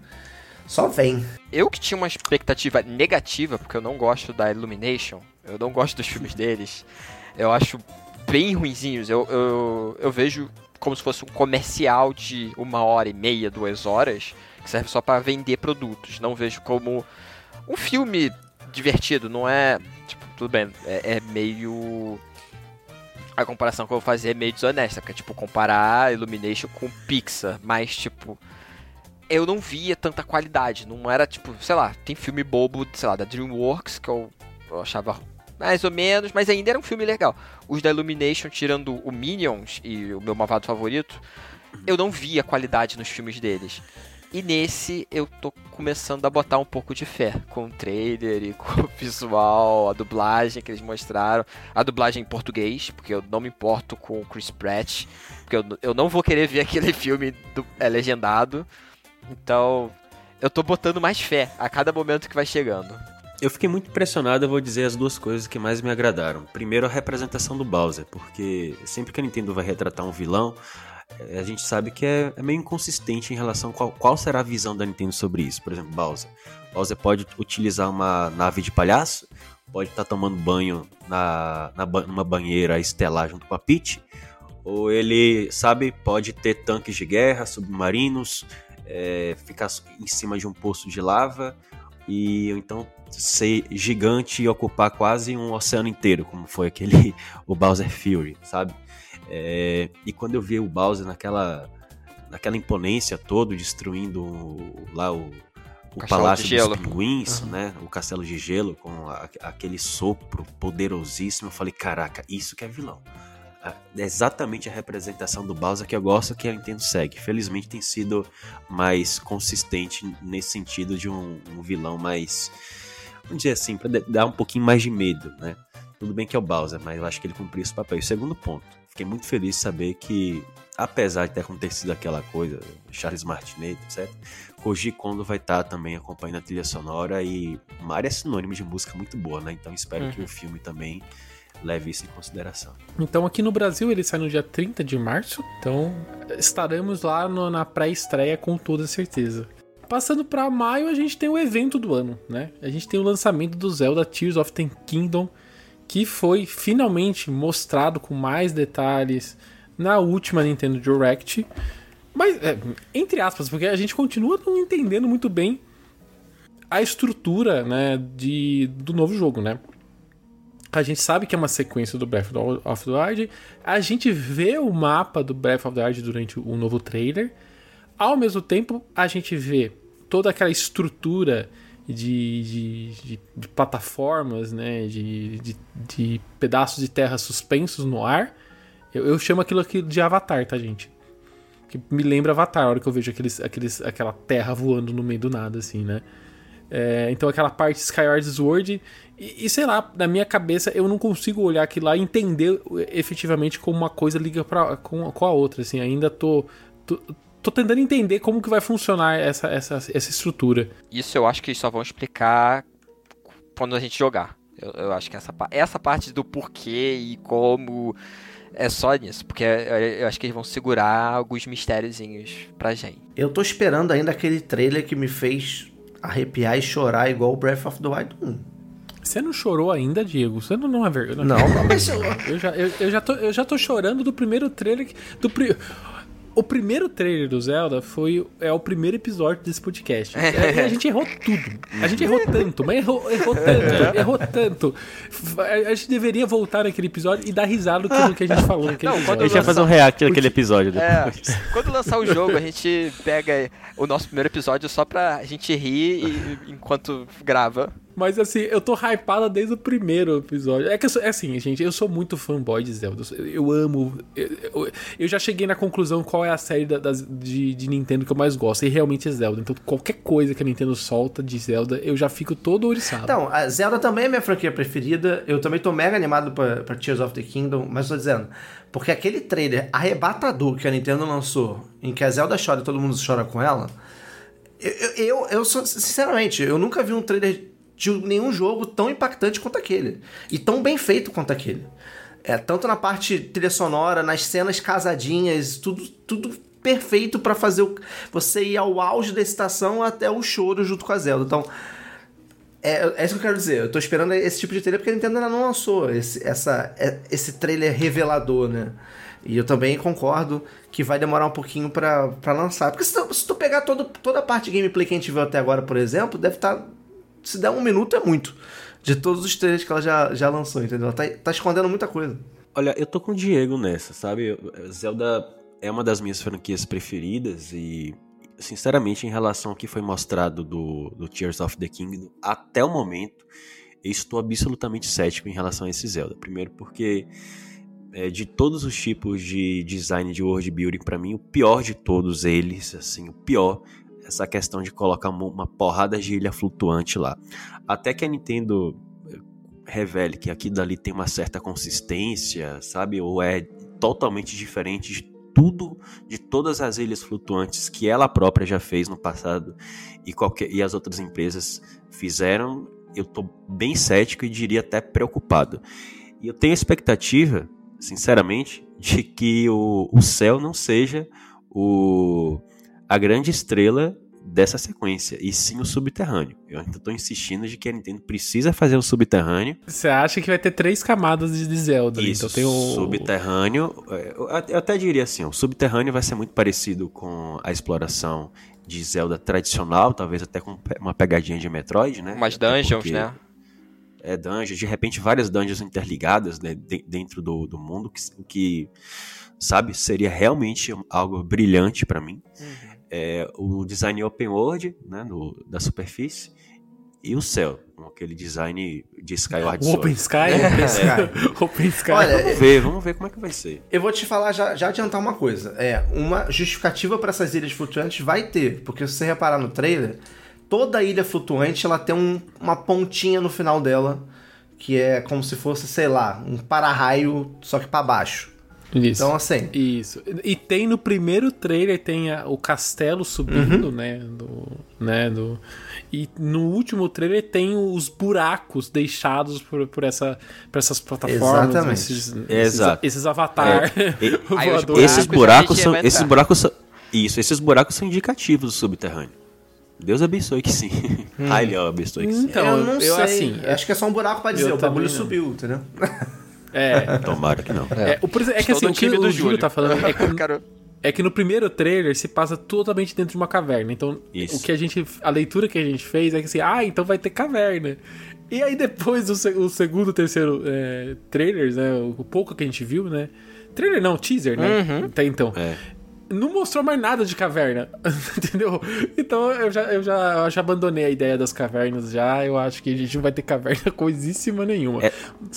Só vem. Eu que tinha uma expectativa negativa, porque eu não gosto da Illumination, eu não gosto dos filmes deles, eu acho bem ruinzinhos. Eu, eu, eu vejo como se fosse um comercial de uma hora e meia, duas horas, que serve só pra vender produtos. Não vejo como um filme divertido, não é. Tipo, tudo bem, é, é meio. A comparação que eu vou fazer é meio desonesta, porque é tipo comparar Illumination com Pixar, mas tipo eu não via tanta qualidade. Não era tipo, sei lá, tem filme bobo, sei lá, da DreamWorks que eu, eu achava mais ou menos, mas ainda era um filme legal. Os da Illumination, tirando o Minions e o meu malvado favorito, eu não via qualidade nos filmes deles. E nesse eu tô começando a botar um pouco de fé com o trailer e com o visual, a dublagem que eles mostraram, a dublagem em português, porque eu não me importo com o Chris Pratt, porque eu, eu não vou querer ver aquele filme do, é, legendado. Então, eu tô botando mais fé a cada momento que vai chegando. Eu fiquei muito impressionado, eu vou dizer as duas coisas que mais me agradaram. Primeiro, a representação do Bowser, porque sempre que a Nintendo vai retratar um vilão, a gente sabe que é, é meio inconsistente em relação a qual, qual será a visão da Nintendo sobre isso. Por exemplo, Bowser. Bowser pode utilizar uma nave de palhaço, pode estar tomando banho na, na, numa banheira estelar junto com a Peach, ou ele, sabe, pode ter tanques de guerra, submarinos, eh, ficar em cima de um poço de lava, e então ser gigante e ocupar quase um oceano inteiro, como foi aquele o Bowser Fury, sabe? É, e quando eu vi o Bowser naquela naquela imponência todo destruindo o- lá o, o Castelo palácio de dos pinguins, né? O castelo de gelo com a- aquele sopro poderosíssimo, eu falei, caraca, isso que é vilão. É exatamente a representação do Bowser que eu gosto que a Nintendo segue. Felizmente tem sido mais consistente nesse sentido de um, um vilão mais. Vamos dizer assim, de- dar um pouquinho mais de medo, né? Tudo bem que é o Bowser, mas eu acho que ele cumpriu esse papel. E segundo ponto, fiquei muito feliz de saber que, apesar de ter acontecido aquela coisa, Charles Martinet, etc., Koji Kondo vai estar também acompanhando a trilha sonora e Mario é sinônimo de música muito boa, né? Então espero que o filme também leve isso em consideração. Então aqui no Brasil ele sai no dia 30 de março, então estaremos lá no- na pré-estreia com toda certeza. passando pra maio, a gente tem o evento do ano, né? A gente tem o lançamento do Zelda Tears of the Kingdom, que foi finalmente mostrado com mais detalhes na última Nintendo Direct. Mas, é, entre aspas, porque a gente continua não entendendo muito bem a estrutura né, de, do novo jogo, né? A gente sabe que é uma sequência do Breath of the Wild. A gente vê o mapa do Breath of the Wild durante o novo trailer. Ao mesmo tempo, a gente vê toda aquela estrutura de, de, de, de plataformas, né? De, de, de, pedaços de terra suspensos no ar. Eu, eu chamo aquilo aqui de Avatar, tá, gente? Que me lembra Avatar, a hora que eu vejo aqueles, aqueles, aquela terra voando no meio do nada, assim, né? É, então aquela parte Skyward Sword. E, e, sei lá, na minha cabeça eu não consigo olhar aquilo lá e entender efetivamente como uma coisa liga pra, com, com a outra. Assim, ainda tô, tô, tô, tentando entender como que vai funcionar essa, essa, essa estrutura. Isso eu acho que só vão explicar quando a gente jogar. Eu, eu acho que essa, essa parte do porquê e como é só nisso, porque eu acho que eles vão segurar alguns mistériozinhos pra gente. Eu tô esperando ainda aquele trailer que me fez arrepiar e chorar igual o Breath of the Wild 1. Você não chorou ainda, Diego? Você não, não é verdade. Não, mas eu... eu, já, eu, eu, já tô, eu já tô chorando do primeiro trailer. Do pri... O primeiro trailer do Zelda foi é o primeiro episódio desse podcast. É, a gente errou tudo. A gente errou tanto, mas errou, errou tanto, errou tanto. A gente deveria voltar naquele episódio e dar risada do que a gente falou naquele Não, episódio. A gente vai fazer um react daquele episódio depois. É, quando lançar o jogo, a gente pega o nosso primeiro episódio só pra gente rir e, enquanto grava. Mas assim, eu tô hypada desde o primeiro episódio. É que sou, é assim, gente, eu sou muito fanboy de Zelda. Eu, eu amo. Eu, eu, já cheguei na conclusão qual é a série da, de, de, Nintendo que eu mais gosto. E realmente é Zelda. Então, qualquer coisa que a Nintendo solta de Zelda, eu já fico todo oriçado. Então, a Zelda também é minha franquia preferida. Eu também tô mega animado pra, pra Tears of the Kingdom. Mas tô dizendo, porque aquele trailer arrebatador que a Nintendo lançou, em que a Zelda chora e todo mundo chora com ela. Eu, eu, eu, sinceramente, eu nunca vi um trailer de nenhum jogo tão impactante quanto aquele. E tão bem feito quanto aquele. É, tanto na parte trilha sonora, nas cenas casadinhas, tudo, tudo perfeito para fazer o, você ir ao auge da excitação até o choro junto com a Zelda. Então, é, é isso que eu quero dizer. Eu tô esperando esse tipo de trailer porque a Nintendo ainda não lançou esse, essa, é, esse trailer revelador, né? E eu também concordo que vai demorar um pouquinho para lançar. Porque se tu, se tu pegar todo, toda a parte de gameplay que a gente viu até agora, por exemplo, deve estar tá se der um minuto é muito. De todos os trailers que ela já, já lançou, entendeu? Ela tá, tá escondendo muita coisa. Olha, eu tô com o Diego nessa, sabe? Zelda é uma das minhas franquias preferidas e, sinceramente, em relação ao que foi mostrado do, do Tears of the Kingdom, até o momento, eu estou absolutamente cético em relação a esse Zelda. Primeiro porque é, de todos os tipos de design de world building, para mim, o pior de todos eles, assim, o pior essa questão de colocar uma porrada de ilha flutuante lá. Até que a Nintendo eh, revele que aqui dali tem uma certa consistência, sabe? Ou é totalmente diferente de tudo, de todas as ilhas flutuantes que ela própria já fez no passado e, qualquer, e as outras empresas fizeram, eu tô bem cético e diria até preocupado. E eu tenho expectativa, sinceramente, de que o, o céu não seja o a grande estrela dessa sequência, e sim o subterrâneo. Eu ainda estou insistindo de que a Nintendo precisa fazer o subterrâneo. Você acha que vai ter três camadas de Zelda? Isso, então tem o subterrâneo. É, eu até diria assim, o subterrâneo vai ser muito parecido com a exploração de Zelda tradicional, talvez até com uma pegadinha de Metroid, né? Umas dungeons, né? É dungeons, de repente várias dungeons interligadas né, dentro do, do mundo, que, que, sabe, seria realmente algo brilhante para mim. Uhum é, o design open world, né, no, da superfície, e o céu, aquele design de Skyward Sword. Open Sky? É, open Sky. open Sky. Olha, vamos ver, vamos ver como é que vai ser. Eu vou te falar, já, já adiantar uma coisa. É, uma justificativa para essas ilhas flutuantes vai ter, porque se você reparar no trailer, toda ilha flutuante ela tem um, uma pontinha no final dela, que é como se fosse, sei lá, um para-raio, só que para baixo. Isso. Então, assim. Isso. E tem no primeiro trailer, tem a, o castelo subindo, uhum. né? Do, né do, e no último trailer tem os buracos deixados por, por, essa, por essas plataformas. Exatamente. Esses, Exato. esses, esses avatar. É. esses buracos são. Esses buracos são. Isso, esses buracos são indicativos do subterrâneo. Deus abençoe que sim. Ai, ele abençoe que sim. Então, eu não eu, sei. assim, acho que é só um buraco pra dizer, o bagulho subiu, entendeu? É, Tomara que não. é, o, é que assim, no o que time do o Júlio Júlio. tá falando é que, Cara, é que no primeiro trailer se passa totalmente dentro de uma caverna. Então, Isso. o que a gente. A leitura que a gente fez é que assim, ah, então vai ter caverna. E aí depois o, o segundo, terceiro é, trailers, né? O pouco que a gente viu, né? Trailer não, teaser, né? Até então. É. Não mostrou mais nada de caverna. Entendeu? Então eu já, eu, já, eu já abandonei a ideia das cavernas já. Eu acho que a gente não vai ter caverna coisíssima nenhuma. É,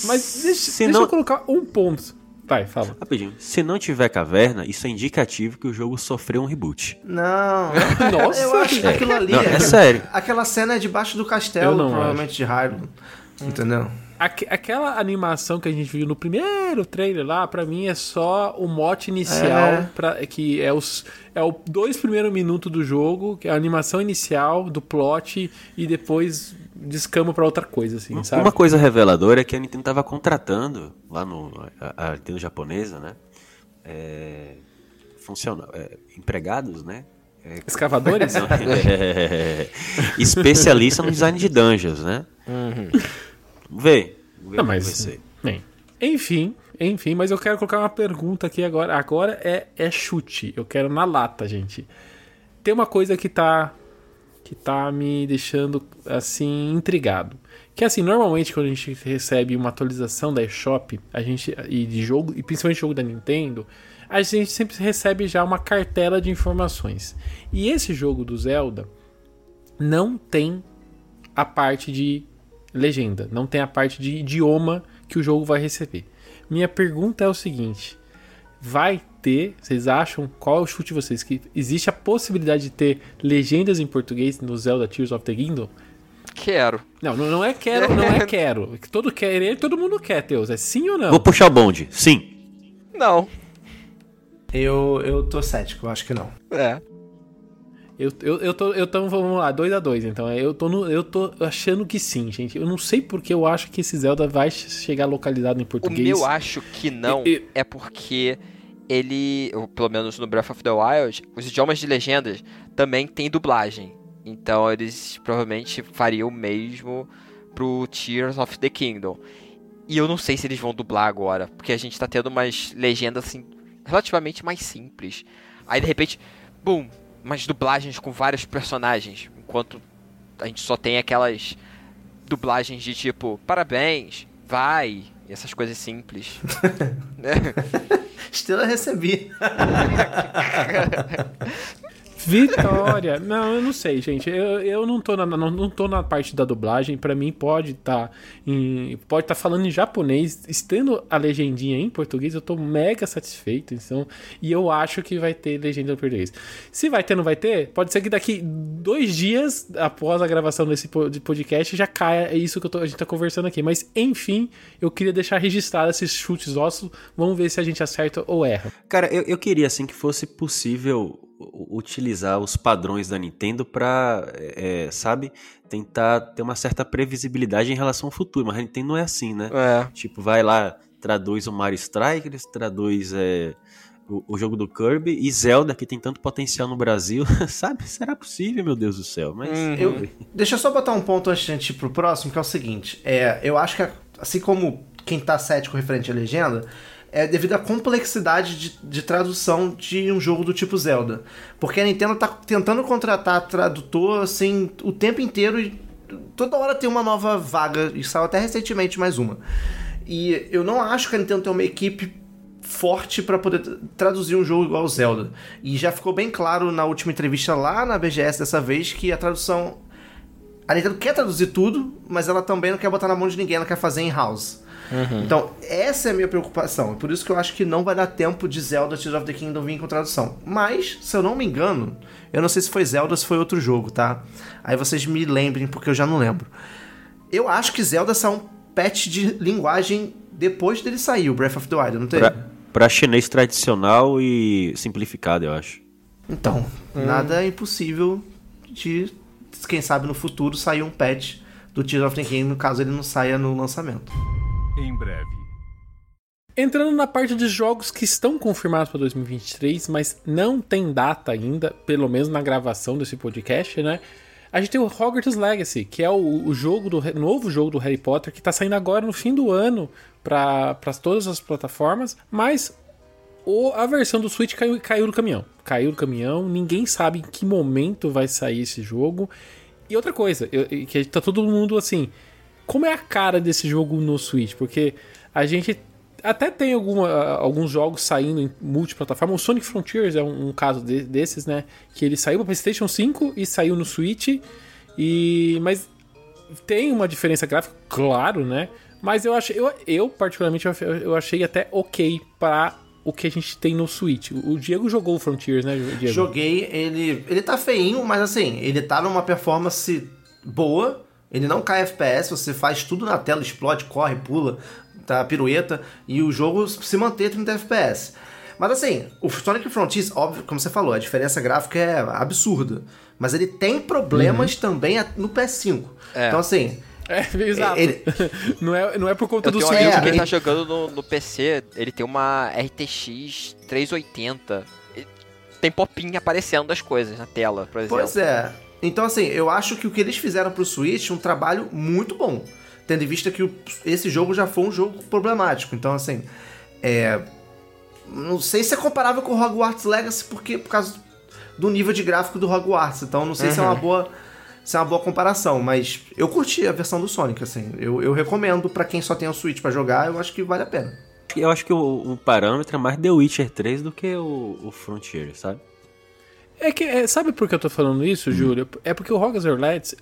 Mas deixa, se deixa não- eu colocar um ponto. Vai, fala. Rapidinho. Se não tiver caverna, isso é indicativo que o jogo sofreu um reboot. Não. Nossa. Eu acho que aquilo ali. Não, é sério. Aquela cena é debaixo do castelo, provavelmente de Hyrule. Entendeu? Aque- aquela animação que a gente viu no primeiro trailer lá, pra mim é só o mote inicial, É. pra, que é os é o dois primeiros minutos do jogo, que é a animação inicial do plot e depois descama pra outra coisa, assim, sabe? Uma coisa reveladora é que a Nintendo tava contratando, lá no. A, a Nintendo japonesa, né? É, funciona, é, empregados, né? É, Escavadores? não, é, especialista no design de dungeons, né? Vamos ver Não, mas. Bem, enfim, enfim, mas eu quero colocar uma pergunta aqui agora. Agora é, é chute. Eu quero na lata, gente. Tem uma coisa que tá. que tá me deixando assim intrigado. Que assim, normalmente quando a gente recebe uma atualização da eShop, a gente e de jogo, e principalmente jogo da Nintendo, a gente sempre recebe já uma cartela de informações. E esse jogo do Zelda não tem a parte de legenda, não tem a parte de idioma que o jogo vai receber. Minha pergunta é o seguinte: vai ter, vocês acham, qual é o chute de vocês? Que existe a possibilidade de ter legendas em português no Zelda Tears of the Kingdom? quero. Não, não, não é quero, não é quero. Todo querer, todo mundo quer, Teus. É sim ou não? Vou puxar o bonde. Sim. Não. Eu, eu tô cético, eu acho que não. É. Eu, eu, eu tô, eu tô, vamos lá, 2 a 2 então. Eu tô, no, eu tô achando que sim, gente. Eu não sei porque eu acho que esse Zelda vai chegar localizado em O português. meu acho que não é porque ele, pelo menos no Breath of the Wild, os idiomas de legendas também tem dublagem. Então eles provavelmente fariam o mesmo pro Tears of the Kingdom. E eu não sei se eles vão dublar agora, porque a gente tá tendo umas legendas assim relativamente mais simples. Aí de repente, bum, umas dublagens com vários personagens, enquanto a gente só tem aquelas dublagens de tipo, parabéns, vai, e essas coisas simples. né? Estrela recebi. Vitória! Não, eu não sei, gente. Eu, eu não, tô na, não, não tô na parte da dublagem. Pra mim, pode estar em. Pode estar falando em japonês. Estando a legendinha em português, eu tô mega satisfeito. Então, e eu acho que vai ter legenda em português. Se vai ter não vai ter, pode ser que daqui dois dias após a gravação desse po- de podcast já caia é isso que tô- a gente tá conversando aqui. Mas, enfim, eu queria deixar registrado esses chutes nossos. Vamos ver se a gente acerta ou erra. Cara, eu, eu queria assim que fosse possível utilizar os padrões da Nintendo pra, é, sabe, tentar ter uma certa previsibilidade em relação ao futuro. Mas a Nintendo não é assim, né? É. Tipo, vai lá, traduz o Mario Strikers, traduz é, o, o jogo do Kirby e Zelda, que tem tanto potencial no Brasil, sabe? Será possível, meu Deus do céu? Mas Uhum. Eu, deixa eu só botar um ponto antes de a gente ir pro próximo, que é o seguinte. É, eu acho que, assim como quem tá cético referente à legenda, é devido à complexidade de, de tradução de um jogo do tipo Zelda. Porque a Nintendo tá tentando contratar tradutor, assim, o tempo inteiro e toda hora tem uma nova vaga, e saiu até recentemente mais uma. E eu não acho que a Nintendo tem uma equipe forte para poder tra- traduzir um jogo igual o Zelda. E já ficou bem claro na última entrevista lá na BGS dessa vez que a tradução. A Nintendo quer traduzir tudo, mas ela também não quer botar na mão de ninguém, ela quer fazer in-house. Então, essa é a minha preocupação. Por isso que eu acho que não vai dar tempo de Zelda Tears of the Kingdom vir com tradução. Mas, se eu não me engano, eu não sei se foi Zelda ou se foi outro jogo, tá? Aí vocês me lembrem, porque eu já não lembro. Eu acho que Zelda saiu um patch de linguagem depois dele sair, o Breath of the Wild, não teve? pra, pra chinês tradicional e simplificado, eu acho. Então, nada é impossível de, quem sabe no futuro, sair um patch do Tears of the Kingdom, caso ele não saia no lançamento. Em breve. Entrando na parte de jogos que estão confirmados para 2023, mas não tem data ainda, pelo menos na gravação desse podcast, né? A gente tem o Hogwarts Legacy, que é o, o jogo do novo jogo do Harry Potter que tá saindo agora no fim do ano para todas as plataformas, mas o, a versão do Switch caiu, caiu do caminhão. Caiu do caminhão, ninguém sabe em que momento vai sair esse jogo. E outra coisa, eu, que tá todo mundo assim, como é a cara desse jogo no Switch? Porque a gente até tem alguma, alguns jogos saindo em multiplataforma. O Sonic Frontiers é um, um caso de, desses, né? Que ele saiu para PlayStation 5 e saiu no Switch. E mas tem uma diferença gráfica, claro, né? Mas eu achei, eu, eu particularmente eu achei até ok para o que a gente tem no Switch. O Diego jogou o Frontiers, né, Diego? Joguei, ele ele tá feinho, mas assim, ele tá numa performance boa. Ele não cai FPS, você faz tudo na tela, explode, corre, pula, tá, pirueta, e o jogo se mantém 30 FPS. Mas assim, o Sonic Frontiers, óbvio, como você falou, a diferença gráfica é absurda. Mas ele tem problemas uhum. também no PS5. É. Então assim. É, exato. Ele... não, é, não é por conta Eu do seu. É, que ele tá jogando no, no, PC, ele tem uma RTX 380. Tem popinha aparecendo das coisas na tela, por exemplo. Pois é. Então, assim, eu acho que o que eles fizeram pro Switch é um trabalho muito bom tendo em vista que o, esse jogo já foi um jogo problemático. Então, assim, é, não sei se é comparável com o Hogwarts Legacy porque por causa do nível de gráfico do Hogwarts. Então, não sei uhum. se é uma uhum. boa se é uma boa comparação, mas eu curti a versão do Sonic, assim. Eu, eu recomendo para quem só tem o Switch para jogar, eu acho que vale a pena. Eu acho que o, o parâmetro é mais The Witcher 3 do que o, o Frontier, sabe? É que, é, sabe por que eu tô falando isso, hum. Júlio? É porque o Hogwarts Legacy,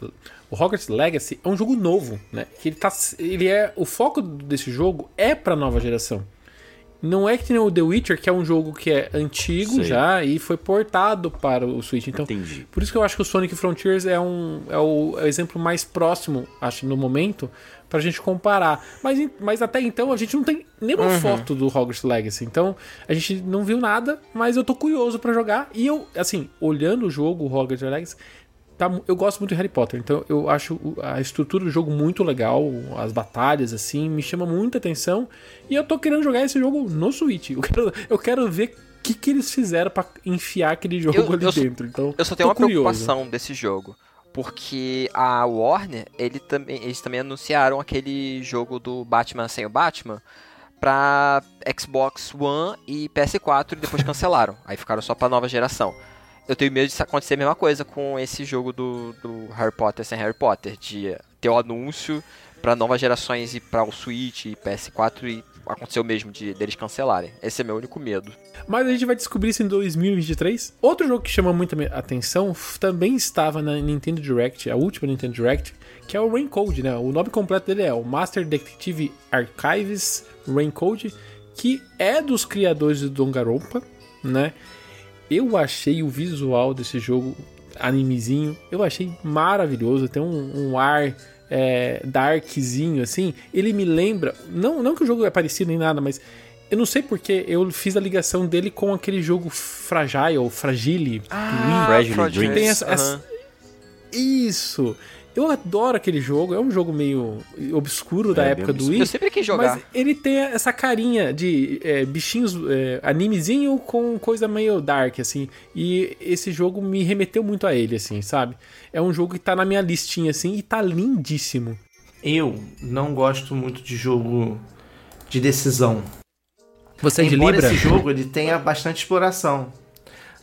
o Hogwarts Legacy é um jogo novo, né? Que ele tá, ele é o foco desse jogo é para nova geração. Não é que nem o The Witcher, que é um jogo que é antigo Sei. já e foi portado para o Switch. Então, Entendi. por isso que eu acho que o Sonic Frontiers é, um, é o exemplo mais próximo, acho, no momento, pra gente comparar. Mas, mas até então a gente não tem nenhuma uhum. foto do Hogwarts Legacy. Então a gente não viu nada, mas eu tô curioso para jogar. E eu, assim, olhando o jogo, o Hogwarts Legacy, tá, eu gosto muito de Harry Potter. Então eu acho a estrutura do jogo muito legal, as batalhas, assim, me chama muita atenção. E eu tô querendo jogar esse jogo no Switch. Eu quero, eu quero ver o que, que eles fizeram para enfiar aquele jogo eu, ali eu dentro. Então, eu só tenho uma curioso. preocupação desse jogo porque a Warner, ele também, eles também anunciaram aquele jogo do Batman sem o Batman pra Xbox One e PS4 e depois cancelaram. Aí ficaram só pra nova geração. Eu tenho medo de acontecer a mesma coisa com esse jogo do, do Harry Potter sem Harry Potter, de ter o anúncio para novas gerações e para o Switch e PS4 e aconteceu mesmo de deles cancelarem. Esse é meu único medo. Mas a gente vai descobrir isso em 2023. Outro jogo que chama muita atenção também estava na Nintendo Direct, a última Nintendo Direct, que é o Raincode, né? O nome completo dele é o Master Detective Archives Raincode, que é dos criadores do Danganronpa, né? Eu achei o visual desse jogo animezinho, eu achei maravilhoso, tem um, um ar é, darkzinho, assim, ele me lembra. Não, não que o jogo é parecido nem nada, mas eu não sei porque eu fiz a ligação dele com aquele jogo Fragile, Fragile. Ah, Fragile Dreams. Tem essa, essa... Isso! Eu adoro aquele jogo, é um jogo meio obscuro é, da época do Wii. Eu sempre quis jogar. Mas ele tem essa carinha de é, bichinhos, é, animezinho com coisa meio dark, assim. E esse jogo me remeteu muito a ele, assim, sabe? É um jogo que tá na minha listinha, assim, e tá lindíssimo. Eu não gosto muito de jogo de decisão. Você é de Embora Libra? esse jogo ele tenha bastante exploração.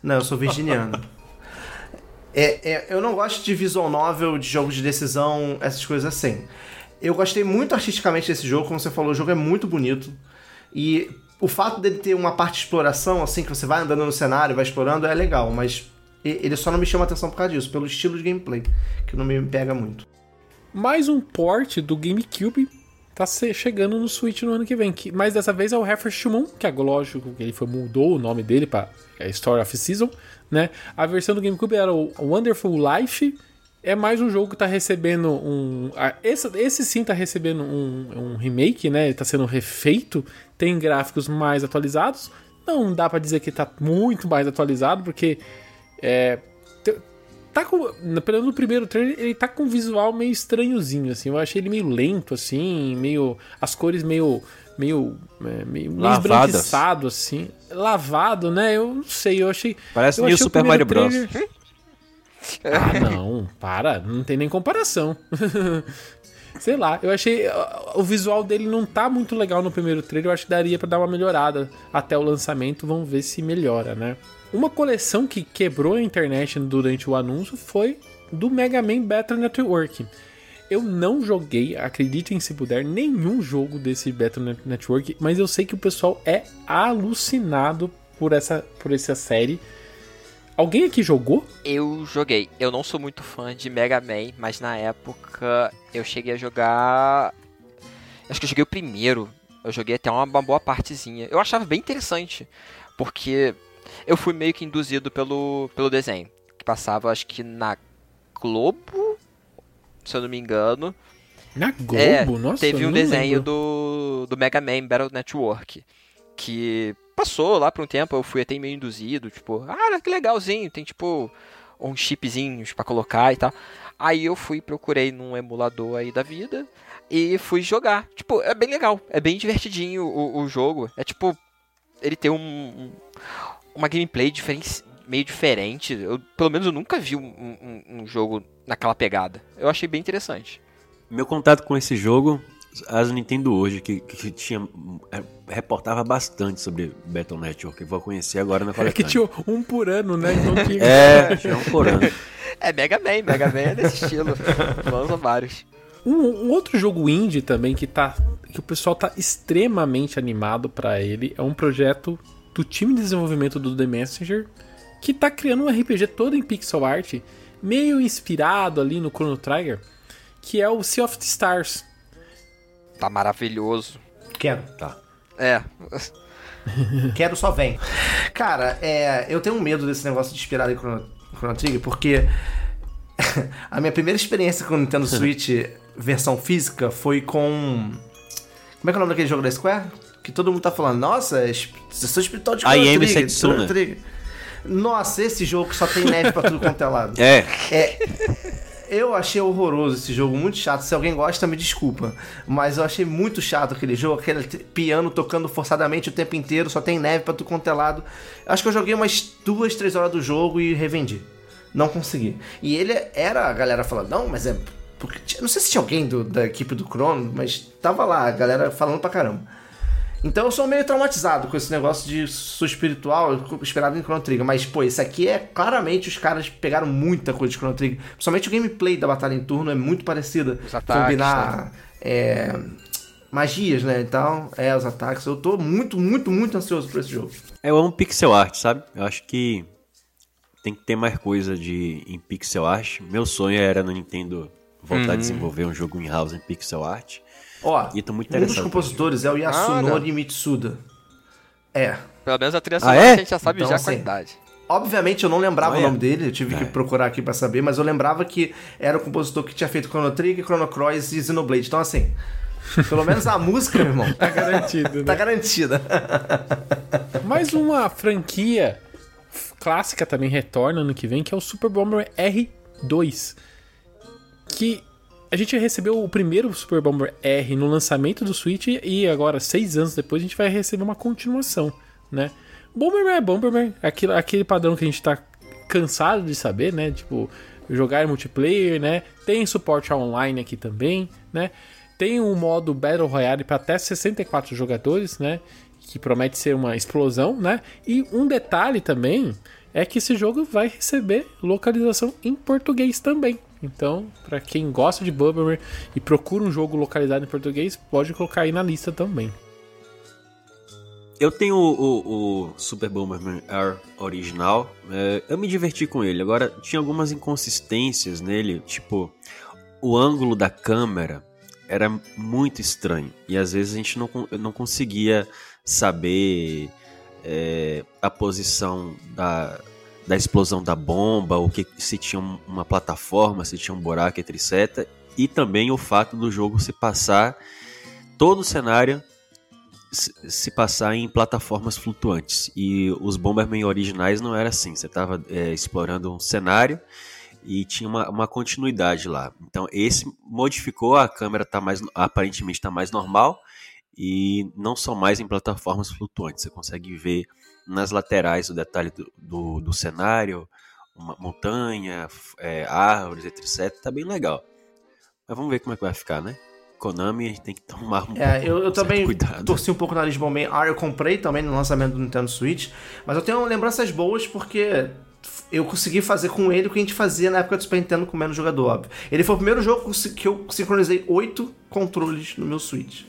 Não, eu sou virginiano. É, é, eu não gosto de visual novel, de jogos de decisão, essas coisas assim. Eu gostei muito artisticamente desse jogo, como você falou, o jogo é muito bonito. E o fato dele ter uma parte de exploração, assim, que você vai andando no cenário, vai explorando, é legal, mas ele só não me chama atenção por causa disso, pelo estilo de gameplay, que não me pega muito. Mais um port do GameCube tá chegando no Switch no ano que vem. Que, mas dessa vez é o Refresh Moon, que é lógico que ele foi, mudou o nome dele para Story of Season né? A versão do GameCube era o Wonderful Life. É mais um jogo que tá recebendo um. Esse, esse sim tá recebendo um, um remake, né? Tá sendo refeito. Tem gráficos mais atualizados. Não dá para dizer que tá muito mais atualizado, porque. É, tá com, pelo menos no primeiro trailer, ele tá com um visual meio estranhozinho, assim. Eu achei ele meio lento, assim, meio. As cores meio meio, é, meio esbranquiçado, assim. Lavado, né? Eu não sei, eu achei. Parece eu meio Super Mario Bros. Ah, não, para, não tem nem comparação. Sei lá, eu achei. O visual dele não tá muito legal no primeiro trailer, eu acho que daria para dar uma melhorada até o lançamento, vamos ver se melhora, né? Uma coleção que quebrou a internet durante o anúncio foi do Mega Man Battle Network. Eu não joguei, acreditem se puder, nenhum jogo desse Battle Network, mas eu sei que o pessoal é alucinado por essa, por essa série. Alguém aqui jogou? Eu joguei. Eu não sou muito fã de Mega Man, mas na época eu cheguei a jogar. Acho que eu joguei o primeiro. Eu joguei até uma, uma boa partezinha. Eu achava bem interessante, porque eu fui meio que induzido pelo, pelo desenho, que passava acho que na Globo se eu não me engano. Na Globo? É, Nossa, teve um desenho lembro. do, do Mega Man Battle Network. Que passou lá por um tempo, eu fui até meio induzido, tipo, ah, que legalzinho, tem tipo uns chipzinhos pra colocar e tal. Aí eu fui, procurei num emulador aí da vida e fui jogar. Tipo, é bem legal, é bem divertidinho o, o jogo. É tipo, ele tem um, um- uma gameplay meio diferente. Eu, pelo menos eu nunca vi um, um- um jogo naquela pegada. Eu achei bem interessante. Meu contato com esse jogo, as Nintendo hoje, que, que tinha. é, reportava bastante sobre Battle Network. Eu vou conhecer agora na É coletânea. que tinha um por ano, né? Então tinha... É, tinha um por ano. É Mega Man, Mega Man é desse estilo. Lança vários. Um, um outro jogo indie também que tá que o pessoal tá extremamente animado pra ele é um projeto do time de desenvolvimento do The Messenger que tá criando um RPG todo em pixel art, meio inspirado ali no Chrono Trigger, que é o Sea of the Stars. Tá maravilhoso. Quero. Tá. É. Quero, só vem. Cara, é, eu tenho um medo desse negócio de inspirado em Chrono, Chrono Trigger, porque a minha primeira experiência com o Nintendo Switch versão física foi com. Como é que é o nome daquele jogo da Square? Que todo mundo tá falando, nossa, é sessão espiritual de Chrono Trigger. Setsuna. Chrono Trigger. Nossa, esse jogo só tem neve pra tudo quanto é lado. É, Eu achei horroroso esse jogo, muito chato. Se alguém gosta, me desculpa. Mas eu achei muito chato aquele jogo, aquele piano tocando forçadamente o tempo inteiro, só tem neve pra tudo quanto é lado. Acho que eu joguei umas duas, três horas do jogo e revendi. Não consegui. E ele era a galera falando, não, mas é. Porque, não sei se tinha alguém do- da equipe do Chrono, mas tava lá, a galera falando pra caramba. Então eu sou meio traumatizado com esse negócio de sou espiritual esperado em Chrono Trigger. Mas, pô, isso aqui é claramente os caras pegaram muita coisa de Chrono Trigger. Principalmente o gameplay da batalha em turno é muito parecida. Os ataques, Combinar é, magias, né? Então, é, os ataques. Eu tô muito, muito, muito ansioso por esse jogo. eu amo pixel art, sabe? Eu acho que tem que ter mais coisa de em pixel art. Meu sonho era no Nintendo voltar a desenvolver um jogo in-house em pixel art. Ó, E tô muito um dos compositores é o Yasunori Mitsuda. É. Pelo menos a trilha Ah, sonora é? a gente já sabe Então, já a assim, qualidade. Obviamente eu não lembrava Olha. o nome dele, eu tive que É. procurar aqui pra saber, mas eu lembrava que era o compositor que tinha feito Chrono Trigger, Chrono Cross e Xenoblade. Então assim, pelo menos a música, meu irmão, Tá garantido, tá né? garantida. Mais uma franquia clássica também retorna ano que vem, que é o Super Bomber R2. Que a gente recebeu o primeiro Super Bomber R no lançamento do Switch e agora, seis anos depois, a gente vai receber uma continuação, né? Bomberman é Bomberman, aquele, aquele padrão que a gente tá cansado de saber, né? Tipo, jogar multiplayer, né? Tem suporte online aqui também, né? Tem um modo Battle Royale para até 64 jogadores, né? Que promete ser uma explosão, né? E um detalhe também é que esse jogo vai receber localização em português também. Então, para quem gosta de Bomberman e procura um jogo localizado em português, pode colocar aí na lista também. Eu tenho o, o- o Super Bomberman R original, é, eu me diverti com ele. Agora, tinha algumas inconsistências nele, tipo, o ângulo da câmera era muito estranho. E às vezes a gente não, não conseguia saber é, a posição da, da explosão da bomba, o que se tinha um- uma plataforma, se tinha um buraco, etc. E também o fato do jogo se passar todo o cenário se passar em plataformas flutuantes. E os Bomberman originais não era assim. Você estava explorando um cenário e tinha uma, uma continuidade lá. Então esse modificou, a câmera tá mais, aparentemente está mais normal e não são mais em plataformas flutuantes. Você consegue ver nas laterais o detalhe do, do, do cenário, uma montanha, é, árvores, etc. Tá bem legal. Mas vamos ver como é que vai ficar, né? Konami a gente tem que tomar um, É, pouco- eu, eu também cuidado. torci um pouco na Lisbon Man. Ah, eu comprei também no lançamento do Nintendo Switch. Mas eu tenho lembranças boas porque eu consegui fazer com ele o que a gente fazia na época do Super Nintendo com menos jogador, óbvio. Ele foi o primeiro jogo que eu sincronizei oito controles no meu Switch.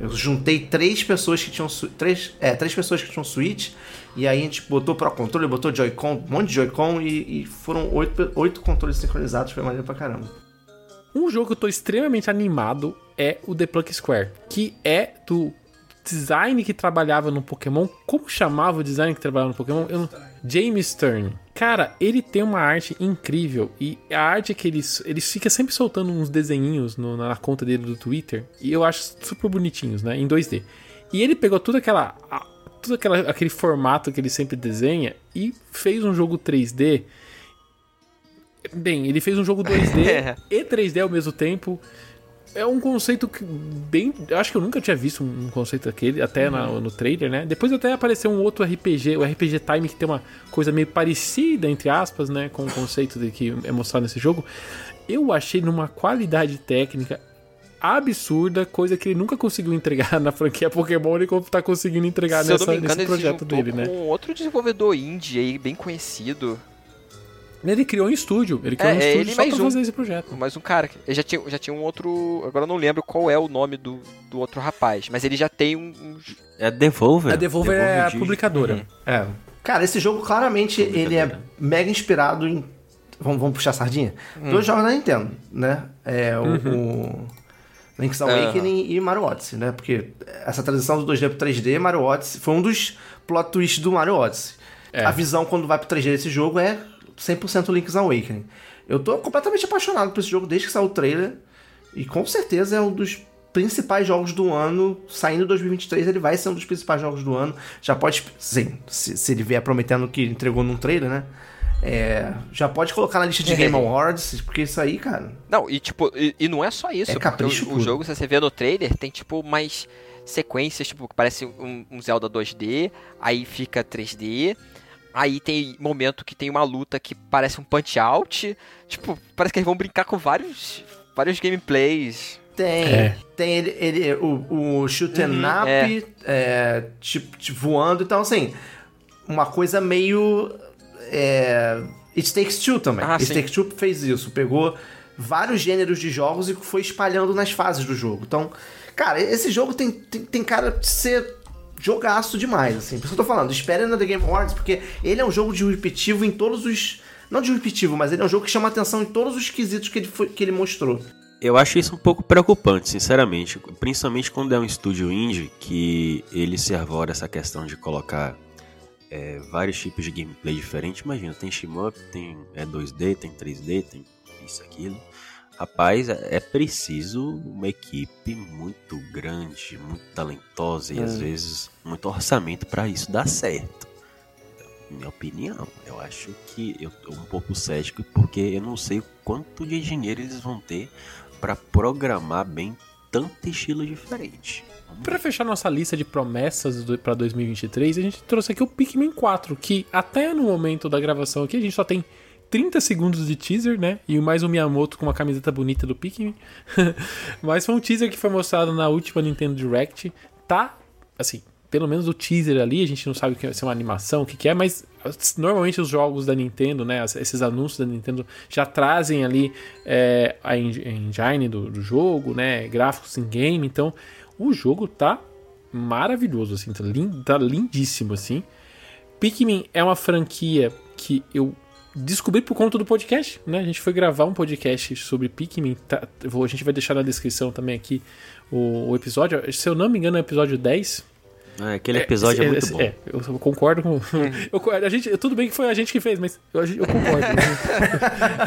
Eu juntei três pessoas que tinham três, é, três pessoas que tinham Switch e aí a gente botou Pro Controle, botou Joy-Con, um monte de Joy-Con e, e foram oito, oito controles sincronizados, foi maneiro pra caramba. Um jogo que eu tô extremamente animado é o The Pluck Square, que é do design que trabalhava no Pokémon. Como chamava o design que trabalhava no Pokémon? Eu não... James Stern. Cara, ele tem uma arte incrível e a arte é que ele, ele fica sempre soltando uns desenhinhos no- na conta dele do Twitter e eu acho super bonitinhos, né? Em 2D. E ele pegou tudo aquela a- tudo aquela, aquele formato que ele sempre desenha e fez um jogo 3D Bem, ele fez um jogo 2D É. e 3D ao mesmo tempo. É um conceito que bem. Eu acho que eu nunca tinha visto um conceito daquele, até na- no trailer, né? Depois até apareceu um outro RPG, o RPG Time, que tem uma coisa meio parecida, entre aspas, né? Com o conceito de que é mostrado nesse jogo. Eu achei numa qualidade técnica absurda, coisa que ele nunca conseguiu entregar na franquia Pokémon, ele tá conseguindo entregar Se eu nessa, não me engano, nesse projeto dele, né? outro desenvolvedor indie aí, bem conhecido. Ele criou um estúdio, ele criou É, um é estúdio ele só mais pra um. fazer esse projeto. Mais um cara. Ele já tinha, já tinha um outro. Agora eu não lembro qual é o nome do, do outro rapaz. Mas ele já tem um. um- É Devolver. A Devolver é a publicadora. É. Cara, esse jogo claramente ele é mega inspirado em. Vamos, vamos puxar a sardinha? Dois jogos da Nintendo, né? É o, o Link's Awakening e Mario Odyssey, né? Porque essa transição do 2D pro 3D, Mario Odyssey, foi um dos plot twists do Mario Odyssey. É. A visão quando vai pro 3D desse jogo é 100% Link's Awakening. Eu tô completamente apaixonado por esse jogo desde que saiu o trailer. E com certeza é um dos principais jogos do ano. Saindo em 2023, ele vai ser um dos principais jogos do ano. Já pode. Sim, se, se ele vier prometendo que entregou num trailer, né? É, já pode colocar na lista de Game Awards, porque isso aí, cara. Não, e tipo, e, e não é só isso. É capricho o, o jogo, se você vê no trailer, tem tipo mais sequências, tipo, parece um, um Zelda 2D, aí fica 3D. Aí tem momento que tem uma luta que parece um punch out. Tipo, parece que eles vão brincar com vários, vários gameplays. Tem. É. Tem ele, ele o, o shoot and Uhum, up, é. é, tipo, tipo, voando. Então, assim, uma coisa meio. É, It Takes Two também. Ah, It sim. Takes Two fez isso. Pegou vários gêneros de jogos e foi espalhando nas fases do jogo. Então, cara, esse jogo tem, tem, tem cara de ser jogaço demais, assim. Por isso que eu tô falando, espere na The Game Awards, porque ele é um jogo disruptivo em todos os... Não disruptivo, mas ele é um jogo que chama atenção em todos os quesitos que ele, foi, que ele mostrou. Eu acho isso um pouco preocupante, sinceramente. Principalmente quando é um estúdio indie que ele se arvora essa questão de colocar é, vários tipos de gameplay diferentes. Imagina, tem shmup, tem é 2D, tem 3D, tem isso, aquilo. Rapaz, é é preciso uma equipe muito grande, muito talentosa e às vezes muito orçamento para isso dar certo. Minha opinião, eu acho que eu tô um pouco cético porque eu não sei quanto de dinheiro eles vão ter para programar bem tanto estilo diferente. Pra fechar nossa lista de promessas pra 2023, a gente trouxe aqui o Pikmin 4, que até no momento da gravação aqui a gente só tem 30 segundos de teaser, né? E mais um Miyamoto com uma camiseta bonita do Pikmin. Mas foi um teaser que foi mostrado na última Nintendo Direct. Tá, assim, pelo menos o teaser ali, a gente não sabe se é uma animação, o que, que é, mas normalmente os jogos da Nintendo, né? Esses anúncios da Nintendo já trazem ali é, a en- engine do, do jogo, né? Gráficos em game. Então, o jogo tá maravilhoso, assim, tá, lin- tá lindíssimo, assim. Pikmin é uma franquia que eu descobri por conta do podcast, né? A gente foi gravar um podcast sobre Pikmin. tá- vou- a gente vai deixar na descrição também aqui o, o episódio. Se eu não me engano, é o episódio 10. Ah, aquele episódio é, esse- muito esse- bom. É, eu concordo com. eu, a gente, tudo bem que foi a gente que fez, mas eu, eu concordo.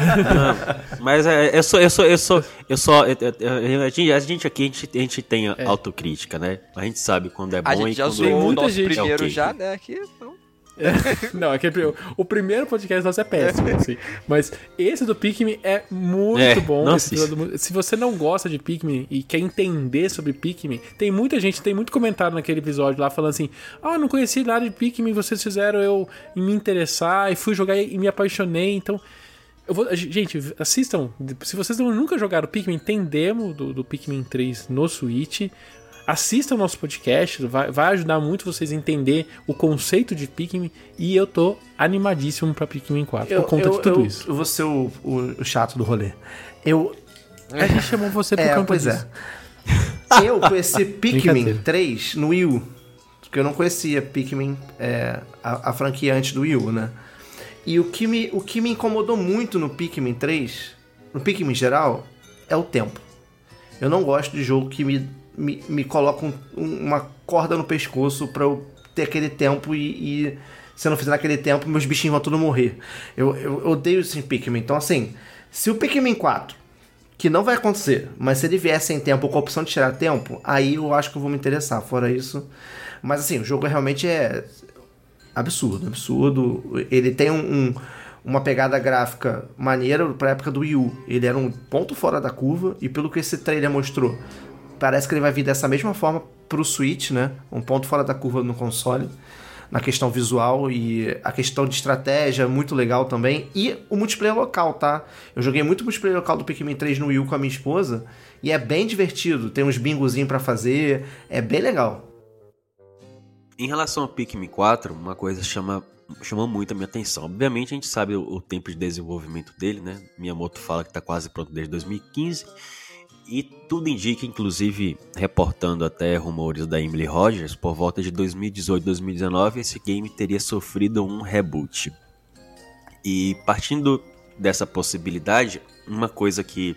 Mas é, eu sou, eu sou, eu sou, eu sou, eu- eu- eu- a gente- a gente aqui, a gente, a gente tem autocrítica, né? A gente sabe quando é bom A e gente já quando zoou é o nosso gente- primeiro É ok. já, né? Aqui, então. Não, aquele, o primeiro podcast nosso é péssimo, assim. Mas esse do Pikmin é muito É, bom. não do- se você não gosta de Pikmin e quer entender sobre Pikmin, tem muita gente, tem muito comentário naquele episódio lá falando assim: Ah, eu não conheci nada de Pikmin, vocês fizeram eu me interessar e fui jogar e me apaixonei. Então, vou, gente, assistam. Se vocês nunca jogaram Pikmin, tem demo do, do Pikmin 3 no Switch. Assistam o nosso podcast, vai, vai ajudar muito vocês a entender o conceito de Pikmin. E eu tô animadíssimo pra Pikmin 4 por conta de tudo eu, isso. eu vou ser o, o, o chato do rolê. Eu. A gente chamou você por É, conta pois disso. é. Eu conheci Pikmin Brincadeira. 3 no Wii U. Porque eu não conhecia Pikmin, é, a, a franquia antes do Wii U, né? E o que, me, o que me incomodou muito no Pikmin 3, no Pikmin em geral, é o tempo. Eu não gosto de jogo que me, me, me coloca um- um- uma corda no pescoço pra eu ter aquele tempo e, e se eu não fizer naquele tempo, meus bichinhos vão tudo morrer. Eu, eu, eu odeio esse Pikmin. Então, assim, se o Pikmin 4 que não vai acontecer, mas se ele vier sem tempo com a opção de tirar tempo, aí eu acho que eu vou me interessar. Fora isso. Mas assim, o jogo realmente é absurdo, absurdo. Ele tem um, um- uma pegada gráfica maneira pra época do Wii U. Ele era um ponto fora da curva, e pelo que esse trailer mostrou, parece que ele vai vir dessa mesma forma pro Switch, né? Um ponto fora da curva no console. Na questão visual e a questão de estratégia, muito legal também. E o multiplayer local, tá? Eu joguei muito multiplayer local do Pikmin 3 no Wii U com a minha esposa. E é bem divertido. Tem uns bingozinhos pra fazer. É bem legal. Em relação ao Pikmin 4, uma coisa chama, chamou muito a minha atenção. Obviamente a gente sabe o, o tempo de desenvolvimento dele, né? Miyamoto fala que está quase pronto desde 2015. E tudo indica, inclusive reportando até rumores da Emily Rogers, por volta de 2018, 2019, esse game teria sofrido um reboot. E partindo dessa possibilidade, uma coisa que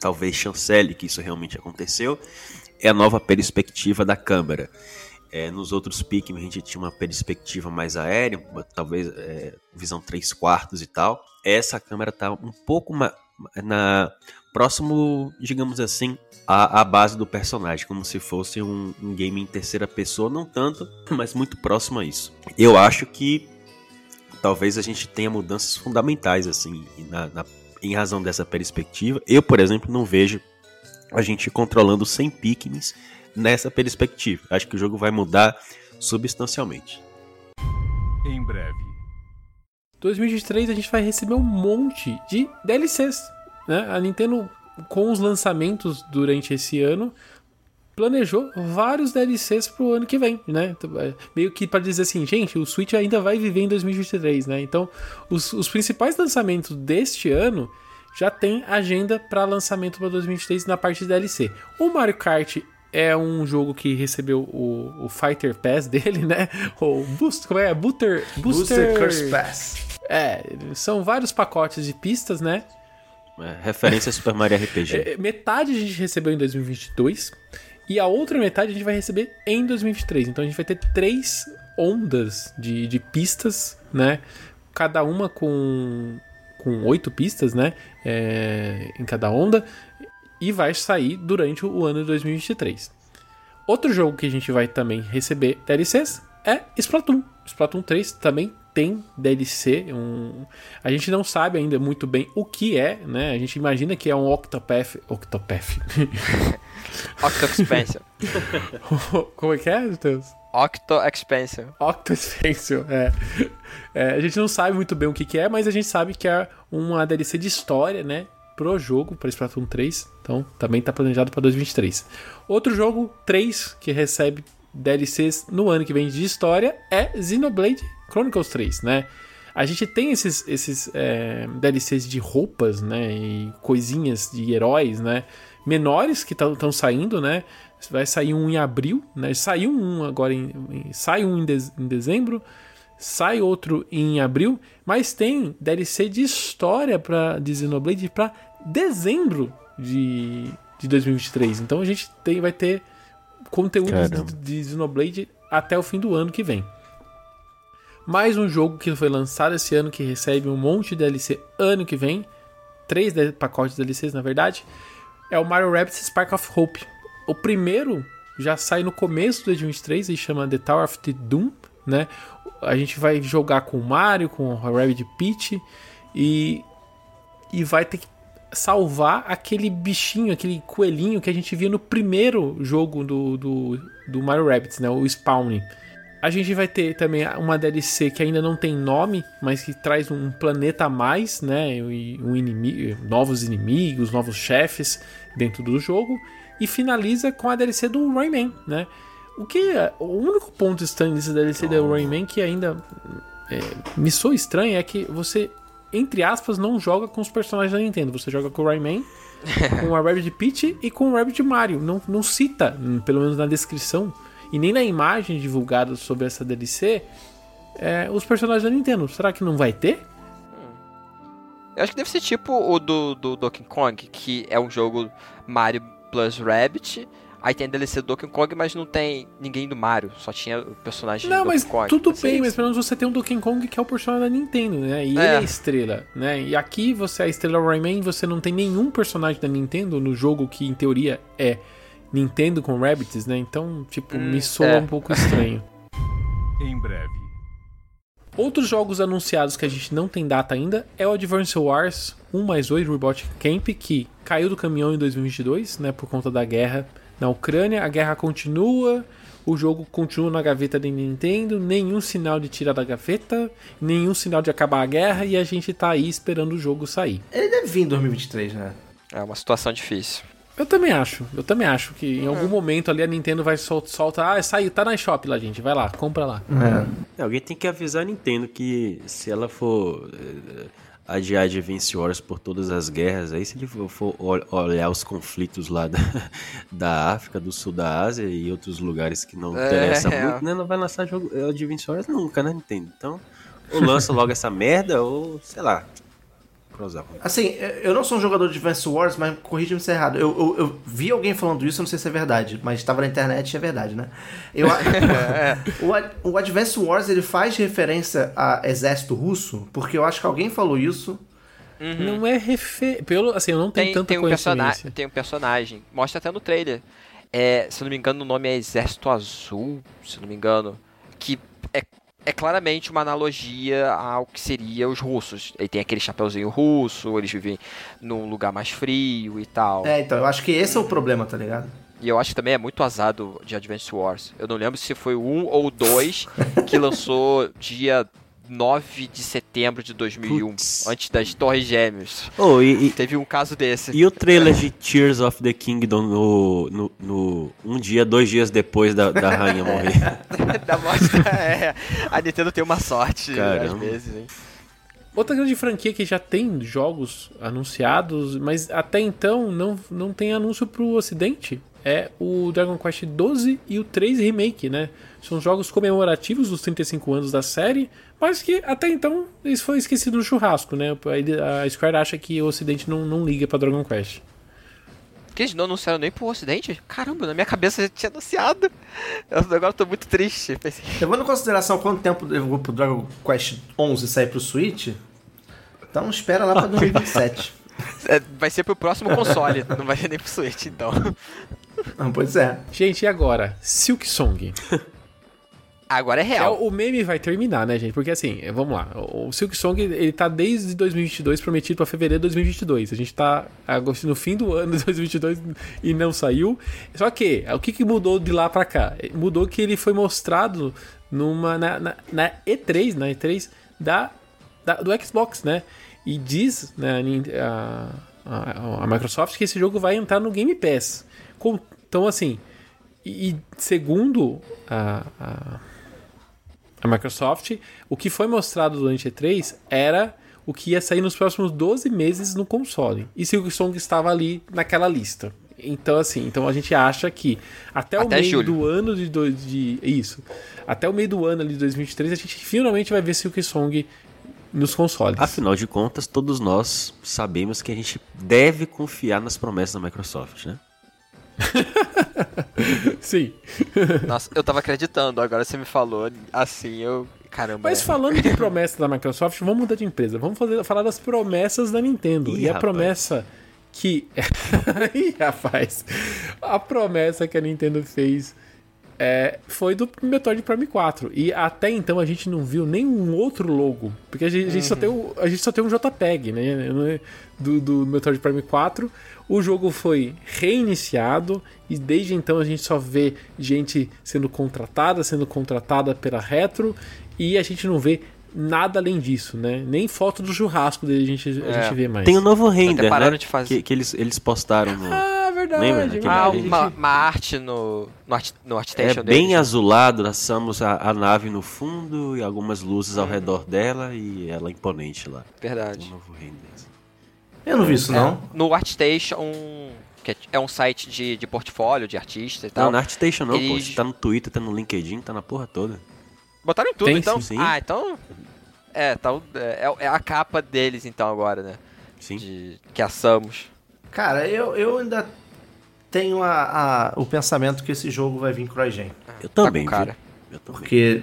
talvez chancele que isso realmente aconteceu é a nova perspectiva da câmera. É, nos outros Pikmin a gente tinha uma perspectiva mais aérea, talvez é, visão 3 quartos e tal. Essa câmera está um pouco ma- na próximo, digamos assim, à, à base do personagem, como se fosse um, um game em terceira pessoa, não tanto, mas muito próximo a isso. Eu acho que talvez a gente tenha mudanças fundamentais assim na- na- em razão dessa perspectiva. Eu, por exemplo, não vejo a gente controlando 100 Pikmins nessa perspectiva. Acho que o jogo vai mudar substancialmente. Em breve. 2023 a gente vai receber um monte de DLCs, né? A Nintendo com os lançamentos durante esse ano planejou vários DLCs pro ano que vem, né? Então, é, Meio que para dizer assim, gente, o Switch ainda vai viver em 2023, né? Então, os, os principais lançamentos deste ano já tem agenda para lançamento para 2023 na parte de DLC. O Mario Kart é um jogo que recebeu o, o Fighter Pass dele, né? O Booster, como é? Booster, Booster Curse Pass. é, são vários pacotes de pistas, né? É, referência a Super Mario RPG. É, Metade a gente recebeu em 2022 e a outra metade a gente vai receber em 2023. Então a gente vai ter três ondas de, de pistas, né? Cada uma com, com oito pistas, né? É, em cada onda. E vai sair durante o ano de 2023. Outro jogo que a gente vai também receber DLCs é Splatoon. Splatoon 3 também tem DLC. Um... A gente não sabe ainda muito bem o que é, né? A gente imagina que é um Octopath. Octopath. Octo Expansion. Como é que é, Matheus? Octo Expansion. Octo Expansion, é. É, A gente não sabe muito bem o que, que é, mas a gente sabe que é uma DLC de história, né? Pro jogo, para Splatoon 3. Então, também tá planejado para 2023. Outro jogo 3 que recebe DLCs no ano que vem de história é Xenoblade Chronicles 3, né? A gente tem esses, esses é, DLCs de roupas, né? E coisinhas de heróis, né? Menores que estão saindo, né? Vai sair um em abril, né? Saiu um agora em, em- sai um em, dez- em dezembro, sai outro em abril, mas tem DLC de história para de Xenoblade para dezembro de, de 2023. Então a gente tem, vai ter conteúdo de, de Xenoblade até o fim do ano que vem. Mais um jogo que foi lançado esse ano que recebe um monte de DLC ano que vem. Três pacotes de DLCs, na verdade. É o Mario Rabbids Spark of Hope. O primeiro já sai no começo de 2023 e chama The Tower of the Doom, né? a gente vai jogar com o Mario, com o Rabbit Peach e e vai ter que salvar aquele bichinho, aquele coelhinho que a gente via no primeiro jogo do, do, do Mario Rabbids, né? O Spawn. A gente vai ter também uma DLC que ainda não tem nome, mas que traz um planeta a mais, né? E um inimigo, novos inimigos, novos chefes dentro do jogo. E finaliza com a DLC do Rayman, né? O que é, o único ponto estranho desse DLC do Rayman que ainda é, me soa estranho é que você entre aspas, não joga com os personagens da Nintendo. Você joga com o Rayman, com a Rabbit Peach e com o Rabbit Mario. Não, não cita, pelo menos na descrição, e nem na imagem divulgada sobre essa DLC, é, os personagens da Nintendo. Será que não vai ter? Eu acho que deve ser tipo o do, do Donkey Kong, que é um jogo Mario plus Rabbit, Aí tem a DLC do Donkey Kong, mas não tem ninguém do Mario. Só tinha o personagem não, do Donkey mas Kong. Tudo Mas bem, é mas isso. pelo menos você tem um Donkey Kong que é o personagem da Nintendo, né? E ele É. é a estrela, né? E aqui você é a estrela Rayman você não tem nenhum personagem da Nintendo no jogo que em teoria é Nintendo com Rabbids, né? Então, tipo, Hum, me soa é. um pouco estranho. Em breve. Outros jogos anunciados que a gente não tem data ainda é o Advance Wars 1 mais 8 Robot Camp, que caiu do caminhão em 2022, né, por conta da guerra na Ucrânia. A guerra continua, o jogo continua na gaveta da Nintendo, nenhum sinal de tirar da gaveta, nenhum sinal de acabar a guerra e a gente tá aí esperando o jogo sair. Ele deve vir em 2023, né? É uma situação difícil. Eu também acho, eu também acho que em algum momento ali a Nintendo vai sol soltar, ah, saiu, tá na shop lá, gente, vai lá, compra lá. É. Alguém tem que avisar a Nintendo que se ela for adiar Advance Wars por todas as guerras, aí se ele for, for ol- olhar os conflitos lá da, da África, do sul da Ásia e outros lugares que não É. interessam muito, né, não vai lançar jogo eh, Advance Wars nunca, né, Nintendo? Então, ou lança logo essa merda, ou sei lá. Assim, eu não sou um jogador de Advance Wars, mas corrija-me se é errado. Eu, eu, eu vi alguém falando isso, eu não sei se é verdade, mas estava na internet e é verdade, né? Eu, o, Ad- o Advance Wars ele faz referência a exército russo, porque eu acho que alguém falou isso. Não é refer... pelo assim, eu não tenho Tem, tanta tem, um tem um personagem. Mostra até no trailer. É, se eu não me engano, o nome é Exército Azul, se eu não me engano. Que é, é claramente uma analogia ao que seria os russos. Ele tem aquele chapeuzinho russo, eles vivem num lugar mais frio e tal. É, então, eu acho que esse é o problema, tá ligado? E eu acho que também é muito azado de Advance Wars. Eu não lembro se foi o 1 ou o 2 que lançou dia 9 de setembro de 2001, Putz. antes das Torres Gêmeas. Oh, e, e- Teve um caso desse. e o trailer de Tears of the Kingdom no, no, no- um dia, dois dias depois da, da rainha morrer? da morte. É, a Nintendo tem uma sorte Caramba. às vezes, hein? Outra grande franquia que já tem jogos anunciados, mas até então não, não tem anúncio pro ocidente, é o Dragon Quest 12 e o 3 Remake, né? São jogos comemorativos dos 35 anos da série, mas que até então isso foi esquecido no churrasco, né? A Square acha que o ocidente não, não liga pra Dragon Quest. Que eles não anunciaram nem pro ocidente? Caramba, na minha cabeça já tinha anunciado. Eu, agora eu tô muito triste. Pensei, Levando em consideração quanto tempo levou pro Dragon Quest 11 sair pro Switch, então espera lá pra 2027. é, vai ser pro próximo console, não vai ser nem pro Switch, então. Ah, pois é. Gente, e agora? Silk Song. Agora é É, real. o meme vai terminar, né, gente? Porque assim, vamos lá. O Silk Song, ele tá desde 2022 prometido pra fevereiro de 2022. A gente tá agora no fim do ano de 2022 e não saiu. Só que, o que, que mudou de lá pra cá? Mudou que ele foi mostrado numa na, na- na E3, na E3 da, da- do Xbox, né? E diz né, a, a- a Microsoft que esse jogo vai entrar no Game Pass. Então, assim, e, segundo a- a a Microsoft, o que foi mostrado durante a E3 era o que ia sair nos próximos 12 meses no console. E Silk Song estava ali naquela lista. Então, assim, então a gente acha que até, o Até meio julho. do ano de, do- de. Isso. Até o meio do ano ali de 2023, a gente finalmente vai ver Silk Song nos consoles. Afinal de contas, todos nós sabemos que a gente deve confiar nas promessas da Microsoft, né? Sim. Nossa, eu tava acreditando, agora você me falou assim, eu. Caramba. Mas falando de promessa da Microsoft, vamos mudar de empresa. Vamos fazer- falar das promessas da Nintendo. Ih, e a rapaz. promessa que. Ih, rapaz. A promessa que a Nintendo fez é, foi do Metroid Prime 4. E até então a gente não viu nenhum outro logo. Porque a gente, a gente só, tem o, a gente só tem um JPEG, né? Do, do Metroid Prime 4. O jogo foi reiniciado e desde então a gente só vê gente sendo contratada, sendo contratada pela Retro e a gente não vê nada além disso, né? Nem foto do churrasco dele a gente, a É. gente vê mais. Tem o novo render, pararam né? de fazer. Que, que eles, eles postaram no... Ah, verdade. Lembra daquele Ah, uma, uma arte no, no, art, no É bem deles. azulado, traçamos a, a nave no fundo e algumas luzes ao redor dela e ela é imponente lá. Um Verdade. novo render. Eu não vi isso, não. No ArtStation, que é- é um site de, de portfólio de artista e tal. Não, na ArtStation não, pô. Eles- Você tá no Twitter, tá no LinkedIn, tá na porra toda. Botaram em tudo, Tem, então? sim. Ah, então... É, tá, o- é, é a capa deles, então, agora, né? Sim. De, que assamos. Cara, eu, eu ainda tenho a, a- o pensamento que esse jogo vai vir CryGen. Eu Tá também, com cara. Eu também. Porque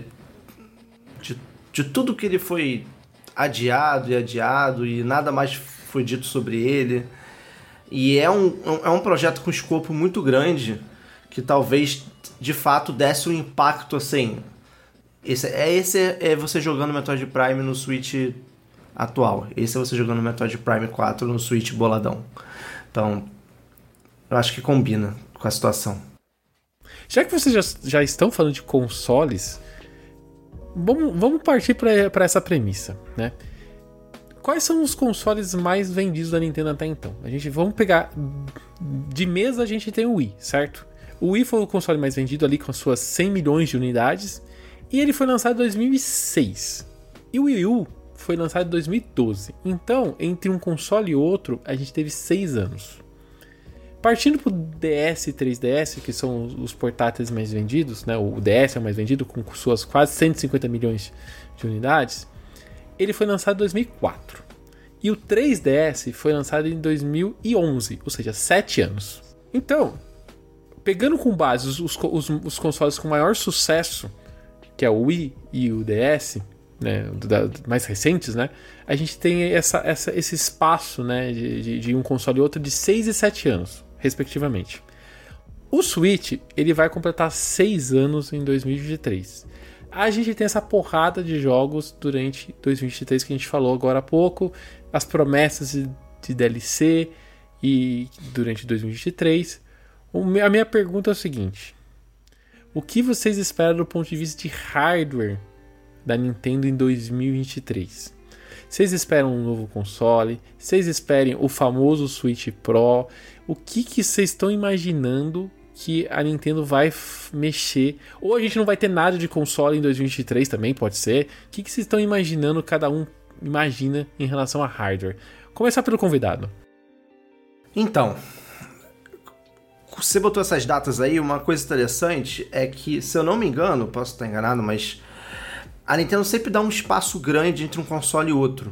de, de tudo que ele foi adiado e adiado e nada mais foi dito sobre ele. E é um, é um projeto com escopo muito grande que talvez de fato desse um impacto assim. Esse, é esse é você jogando Metroid Prime no Switch atual. Esse é você jogando Metroid Prime 4 no Switch boladão. Então, eu acho que combina com a situação. Já que vocês já, já estão falando de consoles, vamos, vamos partir para essa premissa, né? Quais são os consoles mais vendidos da Nintendo até então? A gente vamos pegar de mesa a gente tem o Wii, certo? O Wii foi o console mais vendido ali com as suas 100 milhões de unidades e ele foi lançado em 2006. E o Wii U foi lançado em 2012. Então, entre um console e outro, a gente teve 6 anos. Partindo pro DS e 3DS, que são os- portáteis mais vendidos, né? O DS é o mais vendido, com suas quase 150 milhões de unidades. Ele foi lançado em 2004. E o 3DS foi lançado em 2011, ou seja, 7 anos. Então, pegando com base os, os, os- os consoles com maior sucesso, que é o Wii e o DS, né, da- mais recentes, né, a gente tem essa, essa- esse espaço né, de, de- de um console e outro de 6 e 7 anos, respectivamente. O Switch ele vai completar 6 anos em 2023. A gente tem essa porrada de jogos durante 2023 que a gente falou agora há pouco, as promessas de, de DLC e durante 2023. O A minha pergunta é o seguinte: o que vocês esperam do ponto de vista de hardware da Nintendo em 2023? Vocês esperam um novo console? Vocês esperem o famoso Switch Pro? O que que vocês estão imaginando que a Nintendo vai mexer? Ou a gente não vai ter nada de console em 2023 também, pode ser. O que que vocês estão imaginando, cada um imagina em relação a hardware? Começar pelo convidado. Então, você botou essas datas aí, uma coisa interessante é que, se eu não me engano, posso estar enganado, mas a Nintendo sempre dá um espaço grande entre um console e outro.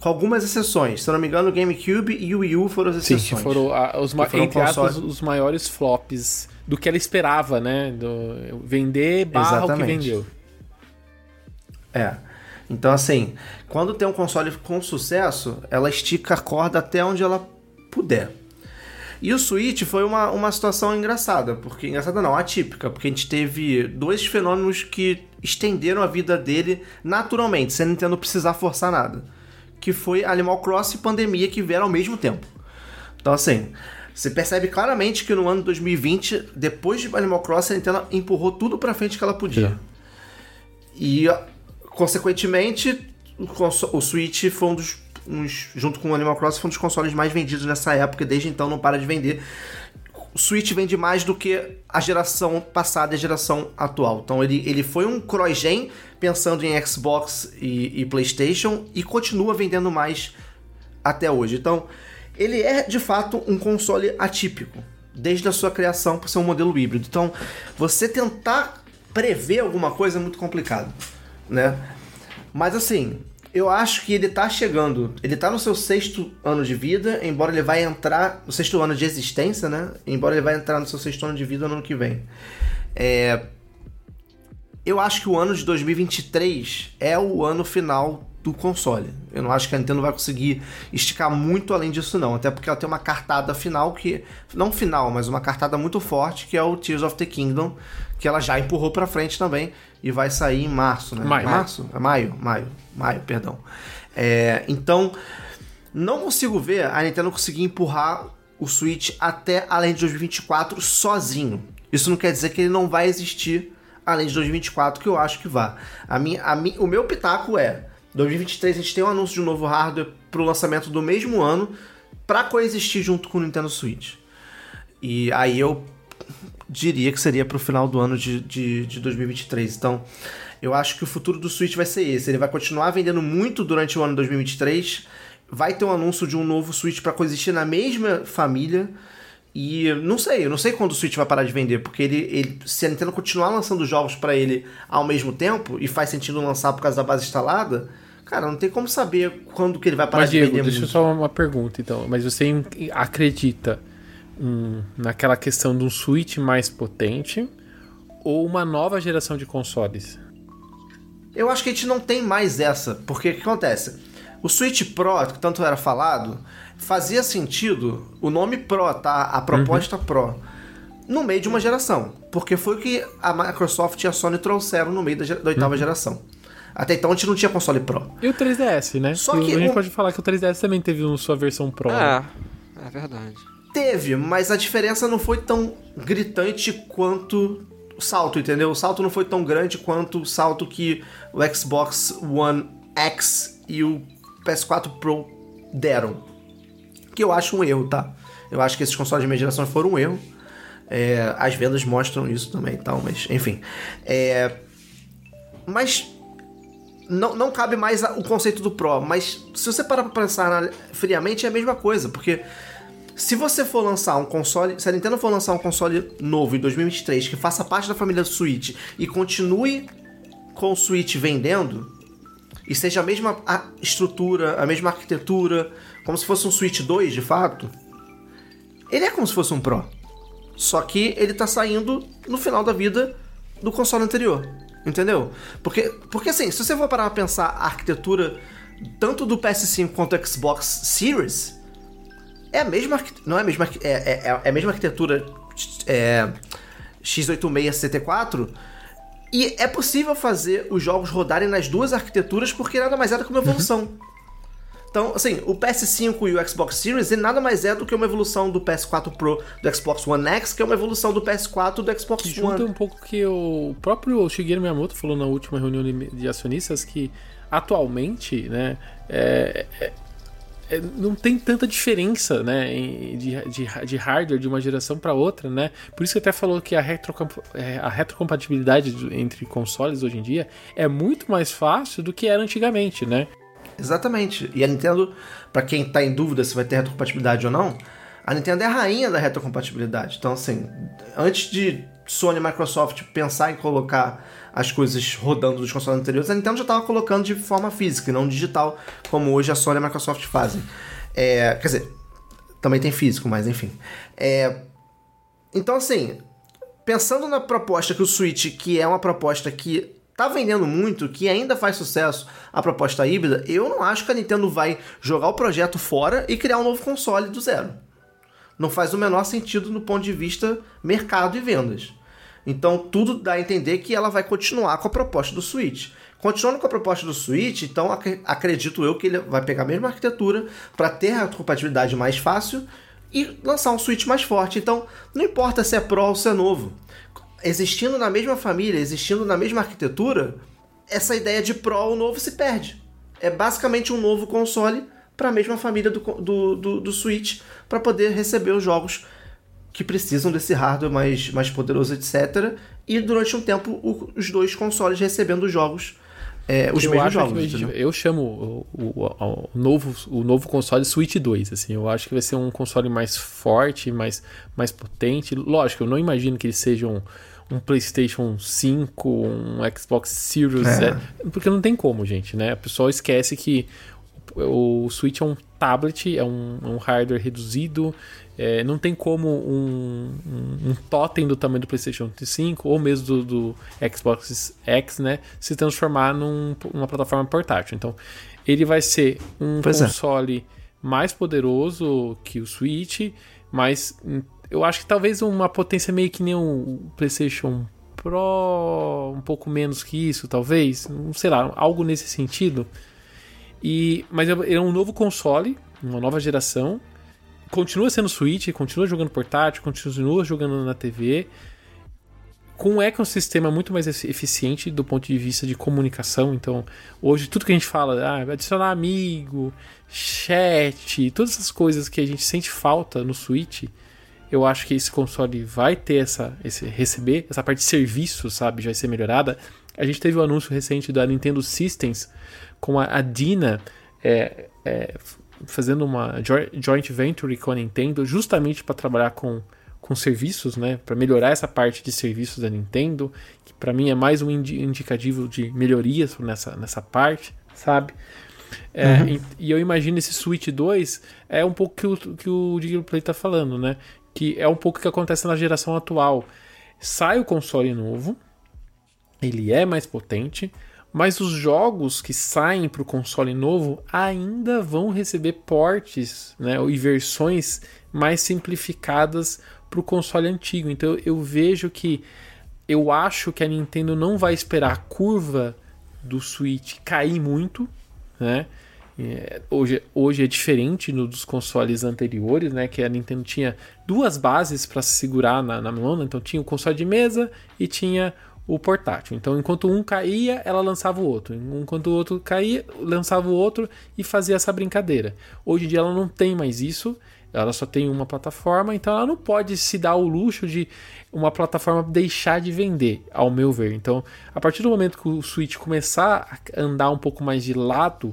Com algumas exceções. Se eu não me engano, o GameCube e o Wii U foram as Sim, exceções. que foram, ah, os, foram entre aspas, os maiores flops do que ela esperava, né? Do, vender barra o que Exatamente. vendeu. É. Então, assim, quando tem um console com sucesso, ela estica a corda até onde ela puder. E o Switch foi uma, uma situação engraçada, porque engraçada não, atípica, porque a gente teve dois fenômenos que estenderam a vida dele naturalmente, sem a Nintendo precisar forçar nada. Que foi Animal Crossing e pandemia que vieram ao mesmo tempo. Então, assim, você percebe claramente que no ano de 2020, depois de Animal Crossing, a Nintendo empurrou tudo pra frente que ela podia. E, consequentemente, o, Switch foi um dos. uns- junto com o Animal Crossing, foi um dos consoles mais vendidos nessa época, e desde então não para de vender. O Switch vende mais do que a geração passada e a geração atual. Então ele, ele foi um cross-gen pensando em Xbox e, e PlayStation e continua vendendo mais até hoje. Então ele é de fato um console atípico desde a sua criação por ser um modelo híbrido. Então você tentar prever alguma coisa é muito complicado, né? Mas assim, eu acho que ele tá chegando. Ele tá no seu sexto ano de vida, embora ele vai entrar. No sexto ano de existência, né? Embora ele vai entrar no seu sexto ano de vida no ano que vem. É, eu acho que o ano de 2023 é o ano final do console. Eu não acho que a Nintendo vai conseguir esticar muito além disso não, até porque ela tem uma cartada final que não final, mas uma cartada muito forte que é o Tears of the Kingdom, que ela já empurrou para frente também e vai sair em março, né? Maio. Março? É maio, maio, maio, perdão. É, então, não consigo ver a Nintendo conseguir empurrar o Switch até além de 2024 sozinho. Isso não quer dizer que ele não vai existir além de 2024, que eu acho que vá. A minha, a minha, o meu pitaco é 2023 a gente tem um anúncio de um novo hardware para o lançamento do mesmo ano para coexistir junto com o Nintendo Switch. E aí eu diria que seria para o final do ano de, de, de 2023. Então, eu acho que o futuro do Switch vai ser esse. Ele vai continuar vendendo muito durante o ano 2023. Vai ter um anúncio de um novo Switch para coexistir na mesma família. E não sei, eu não sei quando o Switch vai parar de vender, porque ele, ele se a Nintendo continuar lançando jogos para ele ao mesmo tempo e faz sentido lançar por causa da base instalada, cara, não tem como saber quando que ele vai parar Mas, de Diego, vender deixa eu muito. só uma pergunta, então. Mas você acredita hum, naquela questão de um Switch mais potente ou uma nova geração de consoles? Eu acho que a gente não tem mais essa, porque o que acontece? O Switch Pro, que tanto era falado, fazia sentido o nome Pro, tá? A proposta Pro. No meio de uma geração. Porque foi o que a Microsoft e a Sony trouxeram no meio da, da oitava geração. Até então a gente não tinha console Pro. E o 3DS, né? Só que a gente o- pode falar que o 3DS também teve um- sua versão Pro. né? É, é verdade. Teve, mas a diferença não foi tão gritante quanto o salto, entendeu? O salto não foi tão grande quanto o salto que o Xbox One X e o PS4 Pro deram. Que eu acho um erro, tá? Eu acho que esses consoles de meia geração foram um erro. É, as vendas mostram isso também e tal, mas enfim. É, mas não, não cabe mais o conceito do Pro, mas se você parar pra pensar friamente, é a mesma coisa, porque se você for lançar um console, se a Nintendo for lançar um console novo em 2023 que faça parte da família Switch e continue com o Switch vendendo, e seja a mesma estrutura, a mesma arquitetura, como se fosse um Switch 2 de fato, ele é como se fosse um Pro. Só que ele tá saindo no final da vida do console anterior. Entendeu? Porque, porque assim, se você for parar pra pensar a arquitetura tanto do PS5 quanto do Xbox Series, é a mesma não é a mesma arqui- é, é, é a mesma arquitetura é, x86 CT4 e é possível fazer os jogos rodarem nas duas arquiteturas porque nada mais é do que uma evolução. Então, assim, o PS5 e o Xbox Series ele nada mais é do que uma evolução do PS4 Pro do Xbox One X, que é uma evolução do PS4 do Xbox Que junta One. um pouco que o próprio Shigeru Miyamoto falou na última reunião de, acionistas que atualmente, né, é- é- é- não tem tanta diferença, né, de, de, de hardware de uma geração para outra, né? Por isso que até falou que a, retrocamp- é, a retrocompatibilidade entre consoles hoje em dia é muito mais fácil do que era antigamente, né? Exatamente. E a Nintendo, pra quem tá em dúvida se vai ter retrocompatibilidade ou não, a Nintendo é a rainha da retrocompatibilidade. Então, assim, antes de Sony e Microsoft pensar em colocar as coisas rodando dos consoles anteriores, a Nintendo já estava colocando de forma física, não digital, como hoje a Sony e a Microsoft fazem. É, quer dizer, também tem físico, mas enfim. É, então, assim, pensando na proposta que o Switch, que é uma proposta que tá vendendo muito, que ainda faz sucesso a proposta híbrida, eu não acho que a Nintendo vai jogar o projeto fora e criar um novo console do zero. Não faz o menor sentido no ponto de vista mercado e vendas. Então tudo dá a entender que ela vai continuar com a proposta do Switch. Continuando com a proposta do Switch, então ac- acredito eu que ele vai pegar a mesma arquitetura para ter a compatibilidade mais fácil e lançar um Switch mais forte. Então não importa se é Pro ou se é novo. Existindo na mesma família, existindo na mesma arquitetura, essa ideia de Pro ou novo se perde. É basicamente um novo console para a mesma família do, do, do, do Switch para poder receber os jogos que precisam desse hardware mais, mais poderoso, etc. E durante um tempo o- os dois consoles recebendo os jogos, é, os eu mesmos jogos. entendeu? eu chamo o, o- o novo, o novo console Switch 2, assim, eu acho que vai ser um console mais forte, mais, mais potente. Lógico, eu não imagino que ele seja um, um PlayStation 5, um Xbox Series, É. é, porque não tem como, gente, né? O pessoal esquece que o Switch é um tablet, é um, um hardware reduzido, é, não tem como um, um, um, totem do tamanho do PlayStation 5 ou mesmo do, do Xbox X, né, se transformar num, numa plataforma portátil. Então, ele vai ser um pois é. console é. mais poderoso que o Switch, mas eu acho que talvez uma potência meio que nem o PlayStation Pro, um pouco menos que isso, talvez, não sei lá, algo nesse sentido. E mas é, é um novo console, uma nova geração. Continua sendo Switch, continua jogando portátil, continua jogando na TV, com um ecossistema muito mais eficiente do ponto de vista de comunicação. Então, hoje tudo que a gente fala, ah, adicionar amigo, chat, todas essas coisas que a gente sente falta no Switch, eu acho que esse console vai ter essa, esse receber essa parte de serviço, sabe, já vai ser melhorada. A gente teve o um anúncio recente da Nintendo Systems com a, a Dina é, é, fazendo uma joint venture com a Nintendo, justamente para trabalhar com, com serviços, né, para melhorar essa parte de serviços da Nintendo, que para mim é mais um indicativo de melhorias nessa, nessa parte, sabe? É, uhum. e, e, eu imagino esse Switch 2 é um pouco que o que o Digital Play tá falando, né? Que é um pouco o que acontece na geração atual. Sai o console novo, ele é mais potente, mas os jogos que saem para o console novo ainda vão receber portes né, e versões mais simplificadas para o console antigo. Então eu vejo que eu acho que a Nintendo não vai esperar a curva do Switch cair muito, né? É, hoje, hoje é diferente no, dos consoles anteriores, né? Que a Nintendo tinha duas bases para se segurar na, na mão, né? então tinha o console de mesa e tinha o portátil. Então, enquanto um caía, ela lançava o outro. Enquanto o outro caía, lançava o outro e fazia essa brincadeira. Hoje em dia ela não tem mais isso. Ela só tem uma plataforma, então ela não pode se dar o luxo de uma plataforma deixar de vender, ao meu ver. Então, a partir do momento que o Switch começar a andar um pouco mais de lado,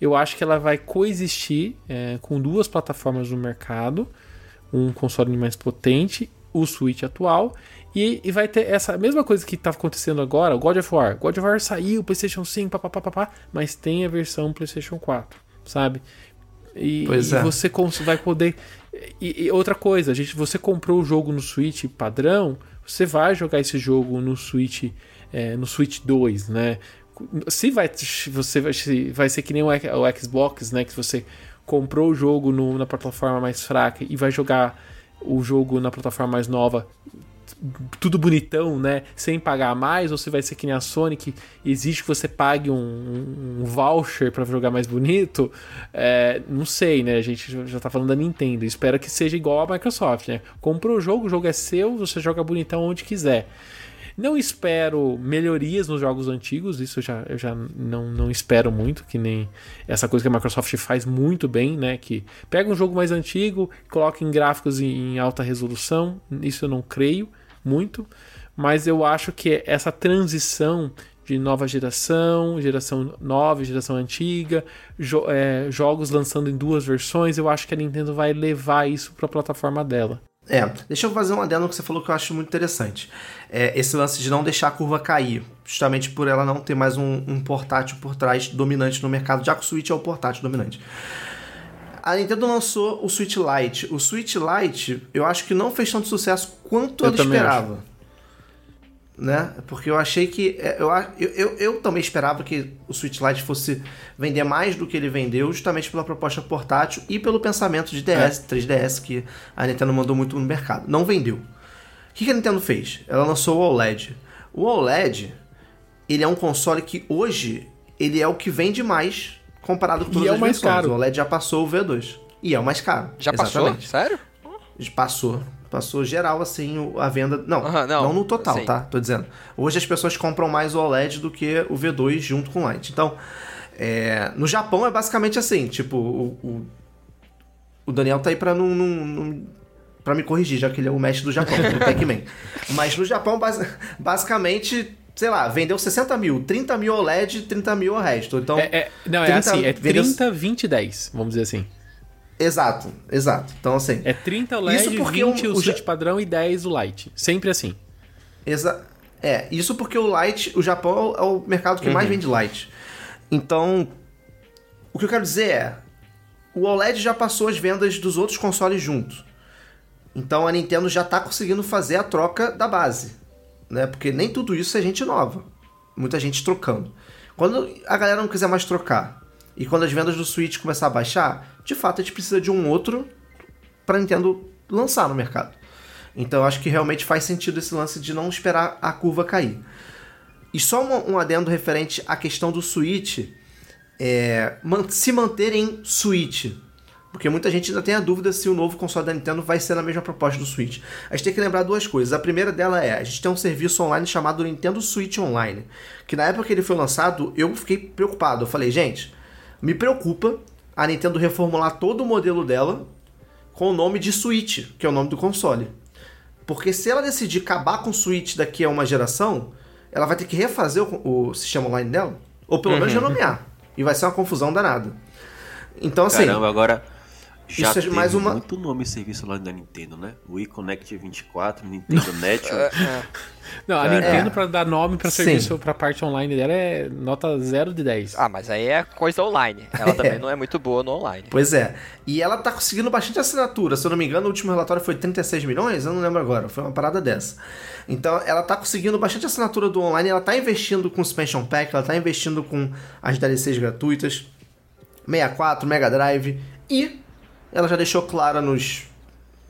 eu acho que ela vai coexistir é, com duas plataformas no mercado, um console mais potente, o Switch atual, e, e, vai ter essa mesma coisa que está acontecendo agora, o God of War. God of War saiu, PlayStation 5, papapá, mas tem a versão PlayStation 4, sabe? E, pois é. e você vai poder. E, e, outra coisa, gente, você comprou o jogo no Switch padrão, você vai jogar esse jogo no Switch, é, no Switch 2, né? Se vai, você vai, vai ser que nem o, o Xbox, né? Que você comprou o jogo no, na plataforma mais fraca e vai jogar o jogo na plataforma mais nova tudo bonitão, né? Sem pagar mais, ou você vai ser que nem a Sony, que exige que você pague um, um voucher para jogar mais bonito. É, não sei, né? A gente já tá falando da Nintendo. Espero que seja igual a Microsoft, né? Comprou o jogo, o jogo é seu, você joga bonitão onde quiser. Não espero melhorias nos jogos antigos, isso eu já, eu já não, não espero muito, que nem essa coisa que a Microsoft faz muito bem, né? Que pega um jogo mais antigo, coloca em gráficos em, em alta resolução, isso eu não creio muito, mas eu acho que essa transição de nova geração, geração nova, geração antiga, jo é, jogos lançando em duas versões, eu acho que a Nintendo vai levar isso para a plataforma dela. É, deixa eu fazer um adendo que você falou que eu acho muito interessante. É, esse lance de não deixar a curva cair, justamente por ela não ter mais um, um portátil por trás dominante no mercado, já que o Switch é o portátil dominante. A Nintendo lançou o Switch Lite. O Switch Lite, eu acho que não fez tanto sucesso quanto eu ela esperava. Acho. Né? Porque eu achei que. É, eu, eu, eu, eu, também esperava que o Switch Lite fosse vender mais do que ele vendeu, justamente pela proposta portátil e pelo pensamento de DS, é. 3DS, que a Nintendo mandou muito no mercado. Não vendeu. O que a Nintendo fez? Ela lançou o OLED. O OLED, ele é um console que hoje ele é o que vende mais comparado com todas e é o mais versões. Caro. O OLED já passou o V2. E é o mais caro. Já exatamente. passou? Sério? Passou. Passou geral, assim, a venda. Não, não, não, no total, sim. tá? Tô dizendo. Hoje as pessoas compram mais o OLED do que o V2 junto com o Lite. Então, é... no Japão é basicamente assim: tipo, o, o, o Daniel tá aí pra não, não, não para me corrigir, já que ele é o mestre do Japão, do Pac-Man. Mas no Japão, basicamente, sei lá, vendeu 60 mil, 30 mil OLED, 30 mil o resto. Então, é, é, não, 30, é assim, é 30, vendeu... 20, 10, vamos dizer assim. Exato, exato. Então, assim. É 30 OLED, isso porque 20 o, o, o padrão e 10 o Lite. Sempre assim. Exa é, isso porque o Lite, o Japão é o mercado que uhum. mais vende Lite. Então, O que eu quero dizer é, o OLED já passou as vendas dos outros consoles juntos. Então a Nintendo já está conseguindo fazer a troca da base, né? Porque nem tudo isso é gente nova. Muita gente trocando. Quando a galera não quiser mais trocar e quando as vendas do Switch começar a baixar, de fato a gente precisa de um outro para Nintendo lançar no mercado. Então eu acho que realmente faz sentido esse lance de não esperar a curva cair. E só um, um adendo referente à questão do Switch, é, se manter em Switch. Porque muita gente ainda tem a dúvida se o novo console da Nintendo vai ser na mesma proposta do Switch. A gente tem que lembrar duas coisas. A primeira dela é, a gente tem um serviço online chamado Nintendo Switch Online, que na época que ele foi lançado, eu fiquei preocupado. Eu falei, gente, me preocupa a Nintendo reformular todo o modelo dela com o nome de Switch, que é o nome do console. Porque se ela decidir acabar com o Switch daqui a uma geração, ela vai ter que refazer o, o sistema online dela, ou pelo menos Uhum. renomear. E vai ser uma confusão danada. Então, assim, Caramba, agora já isso é teve mais uma- muito nome serviço lá da Nintendo, né? Wii Connect 24, Nintendo Network. Não, a É. Nintendo, pra dar nome pra Sim. serviço pra parte online dela, é nota 0 de 10. Ah, mas aí é coisa online. Ela também não é muito boa no online. Pois é. E ela tá conseguindo bastante assinatura. Se eu não me engano, o último relatório foi 36 milhões, eu não lembro agora. Foi uma parada dessa. Então, ela tá conseguindo bastante assinatura do online, ela tá investindo com o Expansion Pack, ela tá investindo com as DLCs gratuitas, 64, Mega Drive, e ela já deixou clara nos,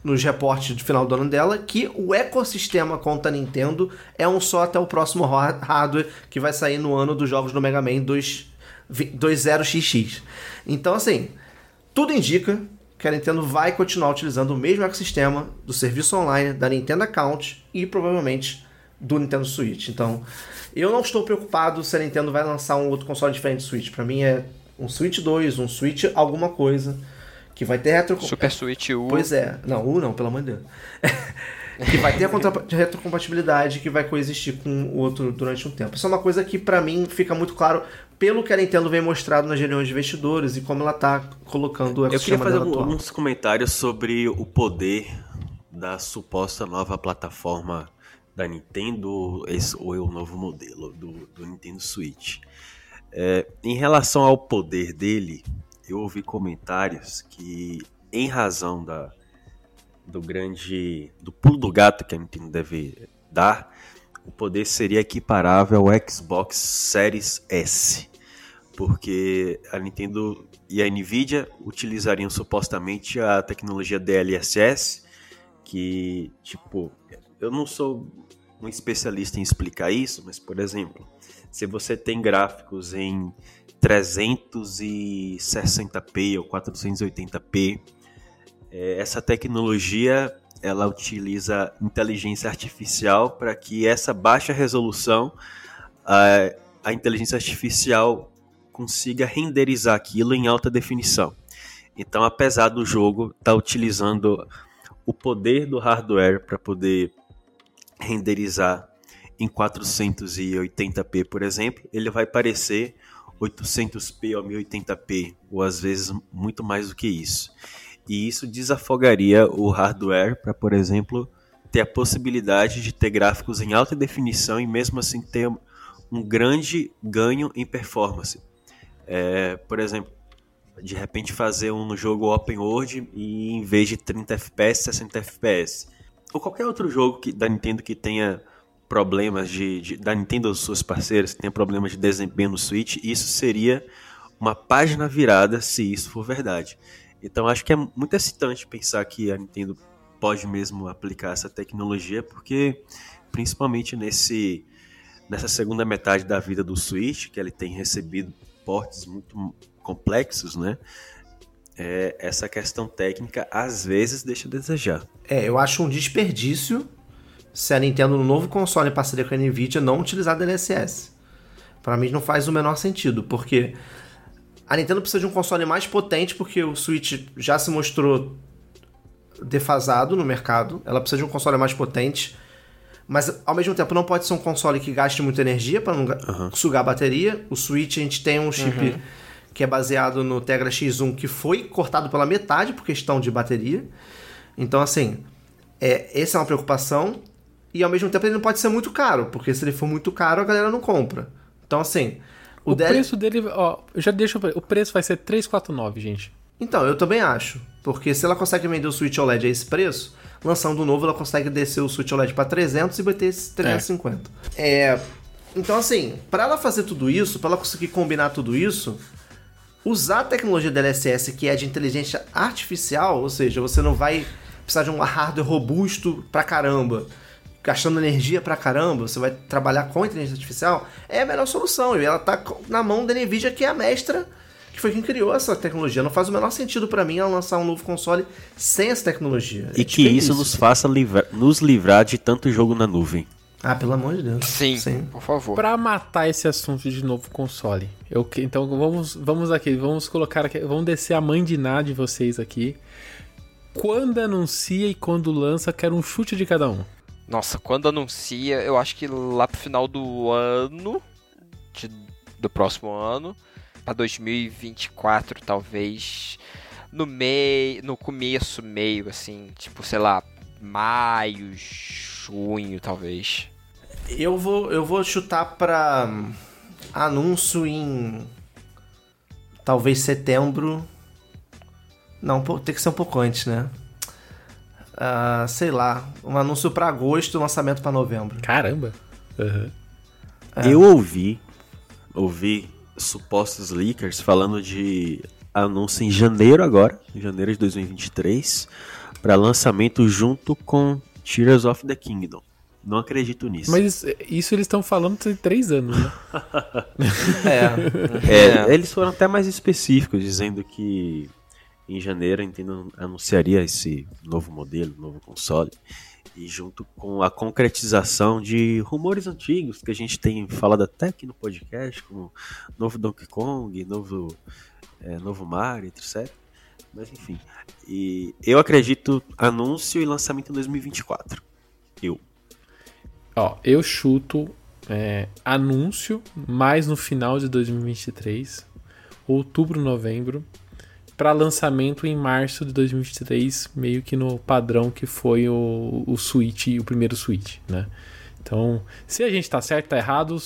nos reportes de final do ano dela que o ecossistema contra a Nintendo é um só até o próximo har- hardware que vai sair no ano dos jogos do Mega Man 2, 20XX. Então, assim, tudo indica que a Nintendo vai continuar utilizando o mesmo ecossistema do serviço online da Nintendo Account e provavelmente do Nintendo Switch. Então, eu não estou preocupado se a Nintendo vai lançar um outro console diferente do Switch. Para mim é um Switch 2, um Switch alguma coisa que vai ter retro Super Switch U. Pois é. Não, U não, pelo amor de Deus. que vai ter a contra- retrocompatibilidade que vai coexistir com o outro durante um tempo. Isso é uma coisa que pra mim fica muito claro pelo que a Nintendo vem mostrado nas reuniões de investidores e como ela tá colocando o Eu queria fazer algum- alguns comentários sobre o poder da suposta nova plataforma da Nintendo, esse, ou é o novo modelo do, do Nintendo Switch. É, em relação ao poder dele, eu ouvi comentários que, em razão da, do grande. do pulo do gato que a Nintendo deve dar, o poder seria equiparável ao Xbox Series S. Porque a Nintendo e a Nvidia utilizariam supostamente a tecnologia DLSS, que, tipo, eu não sou um especialista em explicar isso, mas, por exemplo, se você tem gráficos em 360p ou 480p, eh, essa tecnologia ela utiliza inteligência artificial para que essa baixa resolução a, a inteligência artificial consiga renderizar aquilo em alta definição. Então, apesar do jogo estar utilizando o poder do hardware para poder renderizar em 480p, por exemplo, ele vai parecer 800p ou 1080p, ou às vezes muito mais do que isso. E isso desafogaria o hardware para, por exemplo, ter a possibilidade de ter gráficos em alta definição e mesmo assim ter um grande ganho em performance. É, por exemplo, de repente fazer um jogo open world e em vez de 30 FPS, 60 FPS. Ou qualquer outro jogo que, da Nintendo que tenha problemas de, de da Nintendo suas parceiras que tenha problemas de desempenho no Switch, isso seria uma página virada se isso for verdade. Então acho que é muito excitante pensar que a Nintendo pode mesmo aplicar essa tecnologia, porque principalmente nesse nessa segunda metade da vida do Switch, que ele tem recebido portes muito complexos, né? É, essa questão técnica às vezes deixa a desejar. É, eu acho um desperdício se a Nintendo no novo console em parceria com a Nvidia não utilizar DLSS. Para mim não faz o menor sentido, porque a Nintendo precisa de um console mais potente porque o Switch já se mostrou defasado no mercado. Ela precisa de um console mais potente, mas ao mesmo tempo não pode ser um console que gaste muita energia para não ga- sugar a bateria. O Switch a gente tem um chip que é baseado no Tegra X1 que foi cortado pela metade por questão de bateria. Então assim, é, essa é uma preocupação. E ao mesmo tempo ele não pode ser muito caro, porque se ele for muito caro a galera não compra. Então assim, O, O preço dele, ó, eu já deixo. O preço vai ser 349, gente. Então, eu também acho. Porque se ela consegue vender o Switch OLED a esse preço, lançando um novo, ela consegue descer o Switch OLED pra 300 e bater esse 350. É. Então, assim, pra ela fazer tudo isso, pra ela conseguir combinar tudo isso, usar a tecnologia DLSS, que é de inteligência artificial, ou seja, você não vai precisar de um hardware robusto pra caramba, gastando energia pra caramba, você vai trabalhar com inteligência artificial, é a melhor solução. E ela tá na mão da Nvidia, que é a mestra que foi quem criou essa tecnologia. Não faz o menor sentido pra mim ela lançar um novo console sem essa tecnologia. E É que isso desperdício. nos faça livra- nos livrar de tanto jogo na nuvem. Ah, pelo amor de Deus. Sim, por favor. Pra matar esse assunto de novo console, eu, que- então vamos, vamos aqui, vamos colocar aqui, vamos descer a mãe de nada de vocês aqui. Quando anuncia e quando lança, quero um chute de cada um. Nossa, quando anuncia, eu acho que lá pro final do ano, de- do próximo ano, pra 2024 talvez, no meio, no começo, meio assim, tipo, sei lá, maio, junho talvez. Eu vou, eu vou chutar pra hum, anúncio em talvez setembro. Não, tem que ser um pouco antes, né? Ah, sei lá, um anúncio pra agosto, lançamento pra novembro. Caramba. Aham. Eu ouvi, ouvi supostos leakers falando de anúncio em janeiro agora, em janeiro de 2023, para lançamento junto com Tears of the Kingdom. Não acredito nisso. Mas isso eles estão falando tem três anos, né? É, É, eles foram até mais específicos, dizendo que em janeiro a Nintendo anunciaria esse novo modelo, novo console, e junto com a concretização de rumores antigos que a gente tem falado até aqui no podcast, como novo Donkey Kong, novo, é, novo Mario, etc. Mas enfim, e eu acredito anúncio e lançamento em 2024. Eu. Ó, eu chuto é, anúncio mais no final de 2023, outubro, novembro, para lançamento em março de 2023, meio que no padrão que foi o, o Switch, o primeiro Switch, né? Então, se a gente tá certo, tá errado,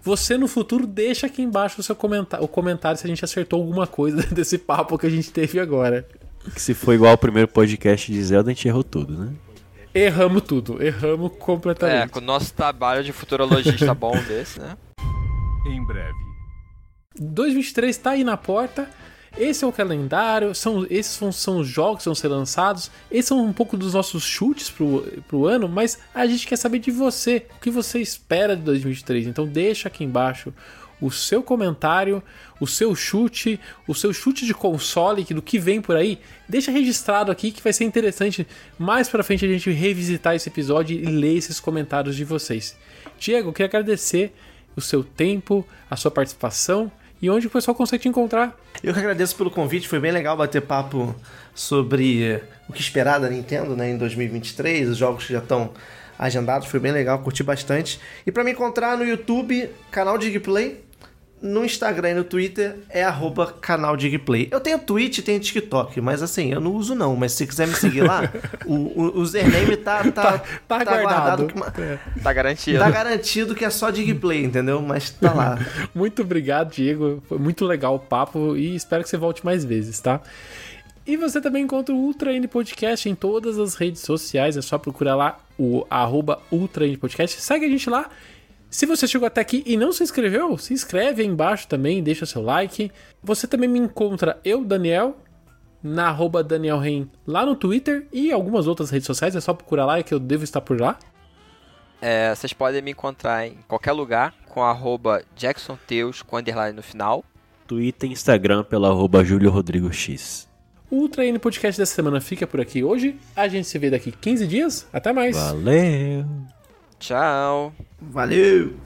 você no futuro deixa aqui embaixo o seu comentário, o comentário se a gente acertou alguma coisa desse papo que a gente teve agora. Que se for igual ao primeiro podcast de Zelda, a gente errou tudo, né? Erramos tudo, erramos É, completamente. com o nosso trabalho de futurologista bom desse, né? Em breve. 2023 tá aí na porta. Esse é o calendário, são, esses são, são os jogos que vão ser lançados. Esses são um pouco dos nossos chutes pro, pro ano, mas a gente quer saber de você, o que você espera de 2023. Então deixa aqui embaixo o seu comentário, o seu chute, o seu chute de console, do que vem por aí. Deixa registrado aqui que vai ser interessante mais pra frente a gente revisitar esse episódio e ler esses comentários de vocês. Diego, queria agradecer o seu tempo, a sua participação e onde o pessoal consegue te encontrar. Eu que agradeço pelo convite, foi bem legal bater papo sobre o que esperar da Nintendo né, em 2023, os jogos que já estão agendados, foi bem legal, curti bastante. E pra me encontrar no YouTube, canal Digplay, no Instagram e no Twitter é arroba canal Digplay. Eu tenho Twitch e tenho TikTok, mas assim, eu não uso não, mas se quiser me seguir lá, o, o, username tá, tá, tá guardado. guardado. Tá garantido. Tá garantido que é só Digplay, entendeu? Mas tá lá. Muito obrigado, Diego. Foi muito legal o papo e espero que você volte mais vezes, tá? E você também encontra o Ultra N Podcast em todas as redes sociais. É só procurar lá o arroba Ultra N Podcast. Segue a gente lá. Se você chegou até aqui e não se inscreveu, se inscreve aí embaixo também, deixa seu like. Você também me encontra, eu, Daniel, na arroba Daniel Rein, lá no Twitter e algumas outras redes sociais. É só procurar lá que eu devo estar por lá. É, vocês podem me encontrar em qualquer lugar com arroba JacksonTeus com underline no final. Twitter e Instagram pela arroba Júlio Rodrigo X. O Ultra N Podcast dessa semana fica por aqui hoje. A gente se vê daqui 15 dias. Até mais. Valeu! Tchau. Valeu!